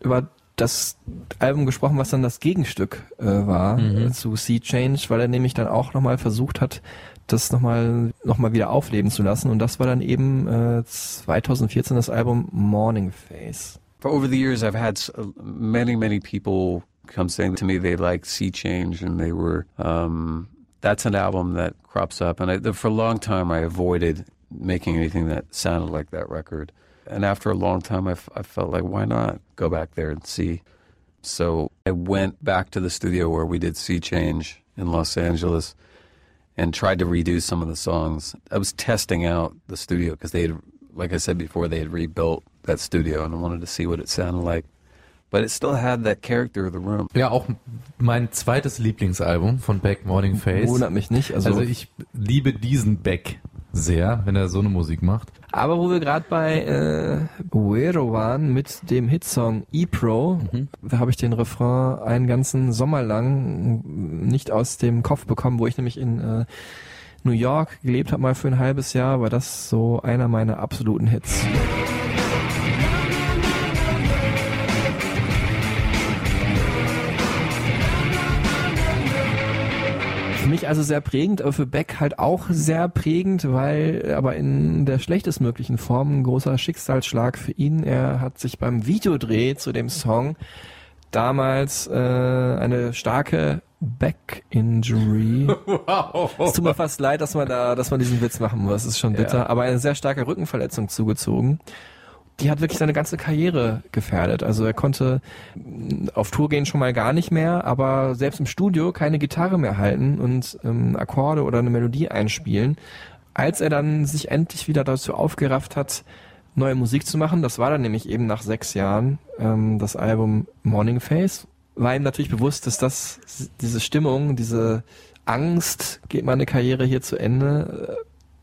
über das Album gesprochen, was dann das Gegenstück äh, war äh, zu Sea Change, weil er nämlich dann auch nochmal versucht hat, das nochmal noch mal wieder aufleben zu lassen und das war dann eben äh, 2014 das Album Morning Face. For over the years, I've had s- uh, many, many people come saying to me they like Sea Change, and they were. Um, that's an album that crops up, and I, for a long time I avoided making anything that sounded like that record. And after a long time, I, f- I felt like why not go back there and see. So I went back to the studio where we did Sea Change in Los Angeles and tried to redo some of the songs. I was testing out the studio because they had, like I said before, they had rebuilt that studio and I wanted to see what it sounded like. But it still had that character of the room. Ja, auch mein zweites Lieblingsalbum von Beck, Morning Face. Wundert mich nicht. Also, Also ich liebe diesen Beck sehr, wenn er so eine Musik macht. Aber wo wir gerade bei äh, Uero waren mit dem Hitsong E-Pro, da habe ich den Refrain einen ganzen Sommer lang nicht aus dem Kopf bekommen, wo ich nämlich in äh, New York gelebt habe, mal für ein halbes Jahr, war das so einer meiner absoluten Hits. Für mich also sehr prägend, aber für Beck halt auch sehr prägend, weil aber in der schlechtestmöglichen Form ein großer Schicksalsschlag für ihn. Er hat sich beim Videodreh zu dem Song damals äh, eine starke Back-Injury. Es tut mir fast leid, dass man da, dass man diesen Witz machen muss. Das ist schon bitter. Ja. Aber eine sehr starke Rückenverletzung zugezogen. Die hat wirklich seine ganze Karriere gefährdet. Also er konnte mh, auf Tour gehen schon mal gar nicht mehr, aber selbst im Studio keine Gitarre mehr halten und ähm, Akkorde oder eine Melodie einspielen. Als er dann sich endlich wieder dazu aufgerafft hat, neue Musik zu machen, das war dann nämlich eben nach sechs Jahren ähm, das Album Morning Face, war ihm natürlich bewusst, dass das diese Stimmung, diese Angst, geht meine Karriere hier zu Ende,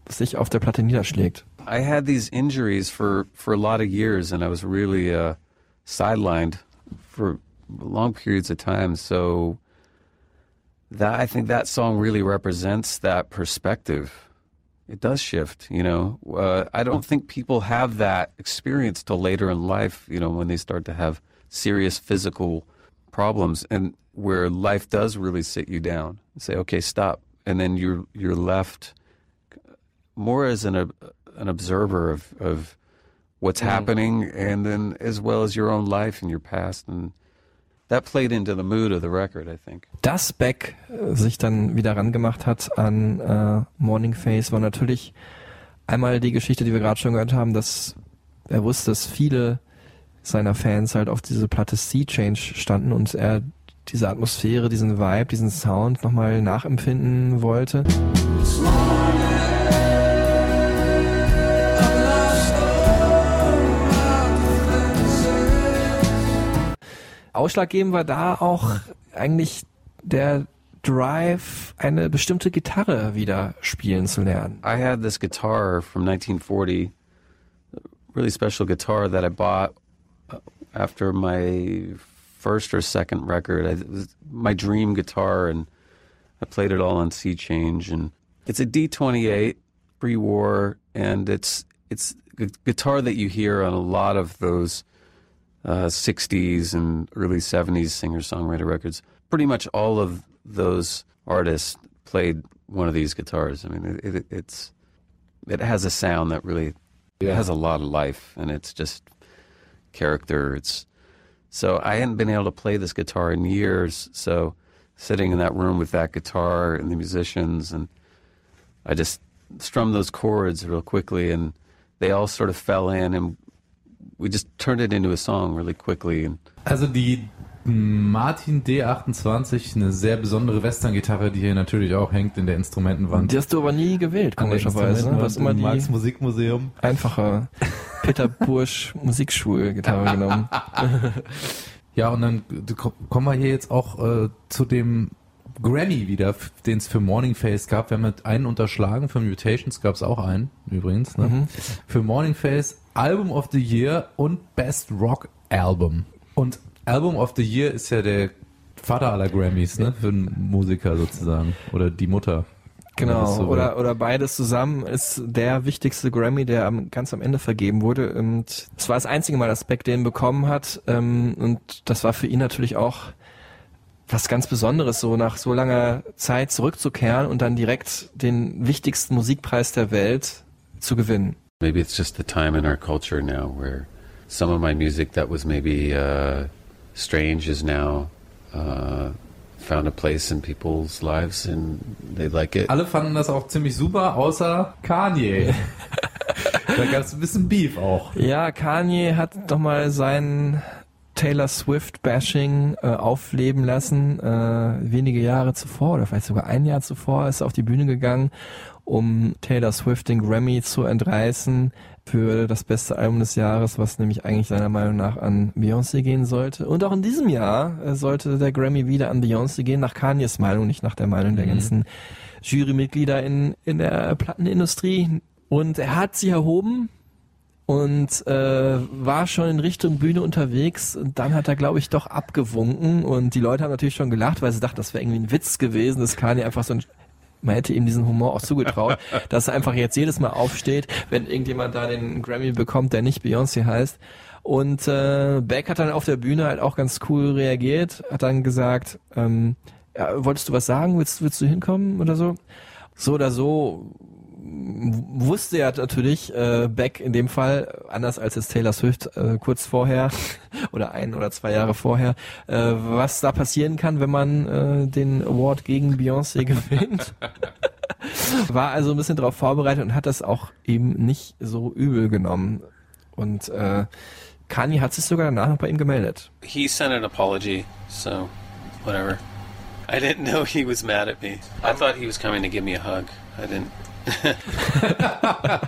äh, sich auf der Platte niederschlägt. I had these injuries for, for a lot of years, and I was really uh, sidelined for long periods of time. So that I think that song really represents that perspective. It does shift, you know. Uh, I don't think people have that experience till later in life, you know, when they start to have serious physical problems, and where life does really sit you down and say, "Okay, stop," and then you're you're left more as an ob- an observer of of what's happening, and then as well as your own life and your past, and that played into the mood of the record, I think. Dass Beck äh, sich dann wieder rangemacht hat an äh, Morning Face, war natürlich einmal die Geschichte, die wir gerade schon gehört haben, dass er wusste, dass viele seiner Fans halt auf diese Platte Sea Change standen und er diese Atmosphäre, diesen Vibe, diesen Sound nochmal nachempfinden wollte. Ausschlaggebend war da auch eigentlich der Drive, eine bestimmte Gitarre wieder spielen zu lernen. I had this guitar from 1940, really special guitar that I bought uh, after my first or second record. It was my dream guitar, and I played it all on C Change. And it's a D28 pre-war, and it's it's a guitar that you hear on a lot of those uh, 60s and early 70s singer-songwriter records. Pretty much all of those artists played one of these guitars. I mean, it, it, it's it has a sound that really it has a lot of life, and it's just character. It's so I hadn't been able to play this guitar in years. So sitting in that room with that guitar and the musicians, and I just strummed those chords real quickly, and they all sort of fell in, and we just turned it into a song really quickly. Also die Martin D28, eine sehr besondere Western-Gitarre, die hier natürlich auch hängt in der Instrumentenwand. Die hast du aber nie gewählt, komischerweise. ne? Du hast immer die Marx Musikmuseum. einfache Peter Bursch Musikschulgitarre genommen. Ja, und dann ko- kommen wir hier jetzt auch äh, zu dem Grammy wieder, den es für Morning Face gab. Wir haben einen unterschlagen, für Mutations gab es auch einen, übrigens. Ne? Für Morning Face Album of the Year und Best Rock Album. Und Album of the Year ist ja der Vater aller Grammys, ne? Für einen Musiker sozusagen. Oder die Mutter. Genau, so oder, oder beides zusammen ist der wichtigste Grammy, der am, ganz am Ende vergeben wurde. Und es war das einzige Mal, dass Beck den bekommen hat. Ähm, und das war für ihn natürlich auch was ganz Besonderes, so nach so langer Zeit zurückzukehren und dann direkt den wichtigsten Musikpreis der Welt zu gewinnen. Maybe it's just the time in our culture now where some of my music that was maybe uh, strange is now uh, found a place in people's lives and they like it. Alle fanden das auch ziemlich super, außer Kanye. da gab es ein bisschen Beef auch. Ja, Kanye hat doch mal sein Taylor Swift Bashing äh, aufleben lassen. Äh, wenige Jahre zuvor oder vielleicht sogar ein Jahr zuvor ist er auf die Bühne gegangen, um Taylor Swift den Grammy zu entreißen für das beste Album des Jahres, was nämlich eigentlich seiner Meinung nach an Beyoncé gehen sollte. Und auch in diesem Jahr äh, sollte der Grammy wieder an Beyoncé gehen, nach Kanyes Meinung, nicht nach der Meinung der ganzen Jurymitglieder in, in der Plattenindustrie. Und er hat sich erhoben, und äh, war schon in Richtung Bühne unterwegs und dann hat er glaube ich doch abgewunken und die Leute haben natürlich schon gelacht, weil sie dachten, das wäre irgendwie ein Witz gewesen, das Kanye einfach so ein man hätte ihm diesen Humor auch zugetraut, dass er einfach jetzt jedes Mal aufsteht, wenn irgendjemand da den Grammy bekommt, der nicht Beyoncé heißt. Und äh, Beck hat dann auf der Bühne halt auch ganz cool reagiert, hat dann gesagt, ähm, ja, wolltest du was sagen, willst, willst du hinkommen oder so? So oder so wusste er natürlich äh, Beck in dem Fall, anders als jetzt Taylor Swift äh, kurz vorher oder ein oder zwei Jahre vorher, äh, was da passieren kann, wenn man äh, den Award gegen Beyoncé gewinnt. War also ein bisschen darauf vorbereitet und hat das auch eben nicht so übel genommen. Und äh, Kanye hat sich sogar danach noch bei ihm gemeldet. He sent an apology, so whatever. I didn't know he was mad at me. I thought he was coming to give me a hug. I didn't.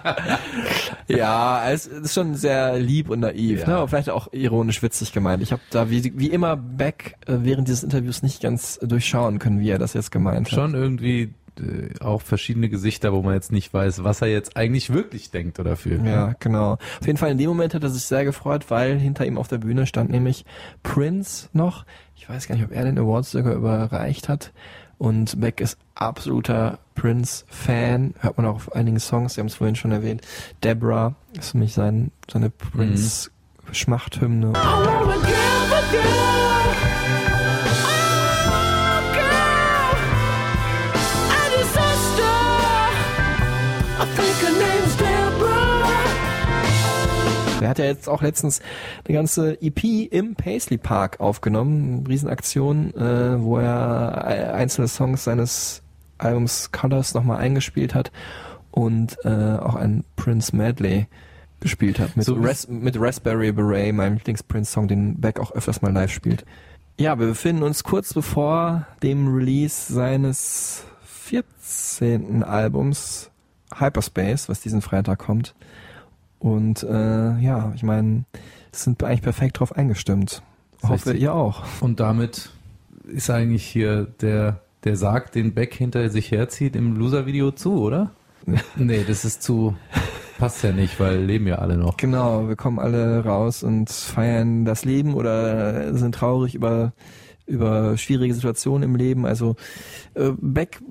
Ja, es ist schon sehr lieb und naiv, Ja. ne? aber vielleicht auch ironisch witzig gemeint. Ich habe da wie, wie immer Beck äh, während dieses Interviews nicht ganz durchschauen können, wie er das jetzt gemeint hat. Schon irgendwie äh, auch verschiedene Gesichter, wo man jetzt nicht weiß, was er jetzt eigentlich wirklich denkt oder fühlt. Ja, genau. Auf jeden Fall in dem Moment hat er sich sehr gefreut, weil hinter ihm auf der Bühne stand nämlich Prince noch. Ich weiß gar nicht, ob er den Award sogar überreicht hat. Und Beck ist absoluter Prince-Fan. Hört man auch auf einigen Songs, Sie haben es vorhin schon erwähnt. Deborah ist für mich sein, seine Prince-Schmachthymne. Er hat ja jetzt auch letztens eine ganze EP im Paisley Park aufgenommen, eine Riesenaktion, äh, wo er äh, einzelne Songs seines Albums Colors nochmal eingespielt hat und äh, auch ein Prince Medley gespielt hat mit, So Ras mit Raspberry Beret, meinem Lieblings-Prince-Song, den Beck auch öfters mal live spielt. Ja, wir befinden uns kurz bevor dem Release seines 14. Albums Hyperspace, was diesen Freitag kommt. Und äh, ja, ich meine, sind eigentlich perfekt drauf eingestimmt. Hoffe ihr auch. Und damit ist eigentlich hier der, der Sarg, den Beck hinter sich herzieht, im Loser-Video zu, oder? nee, das ist zu, passt ja nicht, weil leben ja alle noch. Genau, wir kommen alle raus und feiern das Leben oder sind traurig über über schwierige Situationen im Leben. Also äh, Beck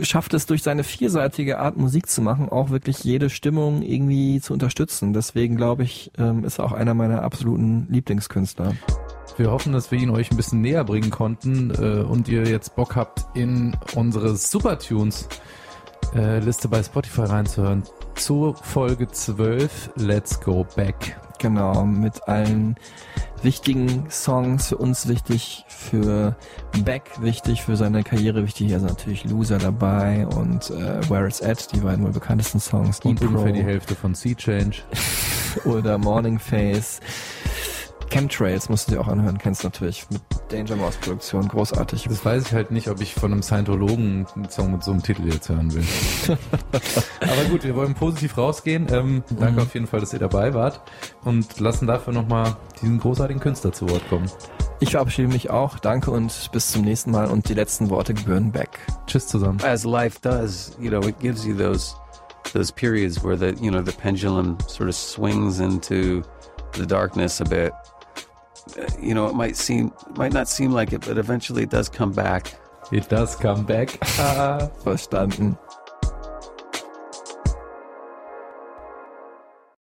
schafft es durch seine vielseitige Art Musik zu machen, auch wirklich jede Stimmung irgendwie zu unterstützen. Deswegen glaube ich, ähm, ist er auch einer meiner absoluten Lieblingskünstler. Wir hoffen, dass wir ihn euch ein bisschen näher bringen konnten äh, und ihr jetzt Bock habt, in unsere Supertunes äh, Liste bei Spotify reinzuhören. Zur Folge 12, Let's Go Back. Genau, mit allen wichtigen Songs, für uns wichtig, für Beck wichtig, für seine Karriere wichtig. Also natürlich Loser dabei und äh, Where It's At, die beiden wohl bekanntesten Songs. Und E-Pro ungefähr die Hälfte von Sea Change. oder Morning Face. Chemtrails musst du dir auch anhören, kennst du natürlich mit Danger Mouse Produktion, großartig. Das weiß ich halt nicht, ob ich von einem Scientologen einen Song mit so einem Titel jetzt hören will. Aber gut, wir wollen positiv rausgehen. Ähm, danke auf jeden Fall, dass ihr dabei wart und lassen dafür nochmal diesen großartigen Künstler zu Wort kommen. Ich verabschiede mich auch, danke und bis zum nächsten Mal und die letzten Worte gebühren Beck. Tschüss zusammen. as life does, you know, it gives you those those periods where the you know the pendulum sort of swings into the darkness a bit. You know, it might seem might not seem like it, but eventually it does come back. It does come back. Verstanden.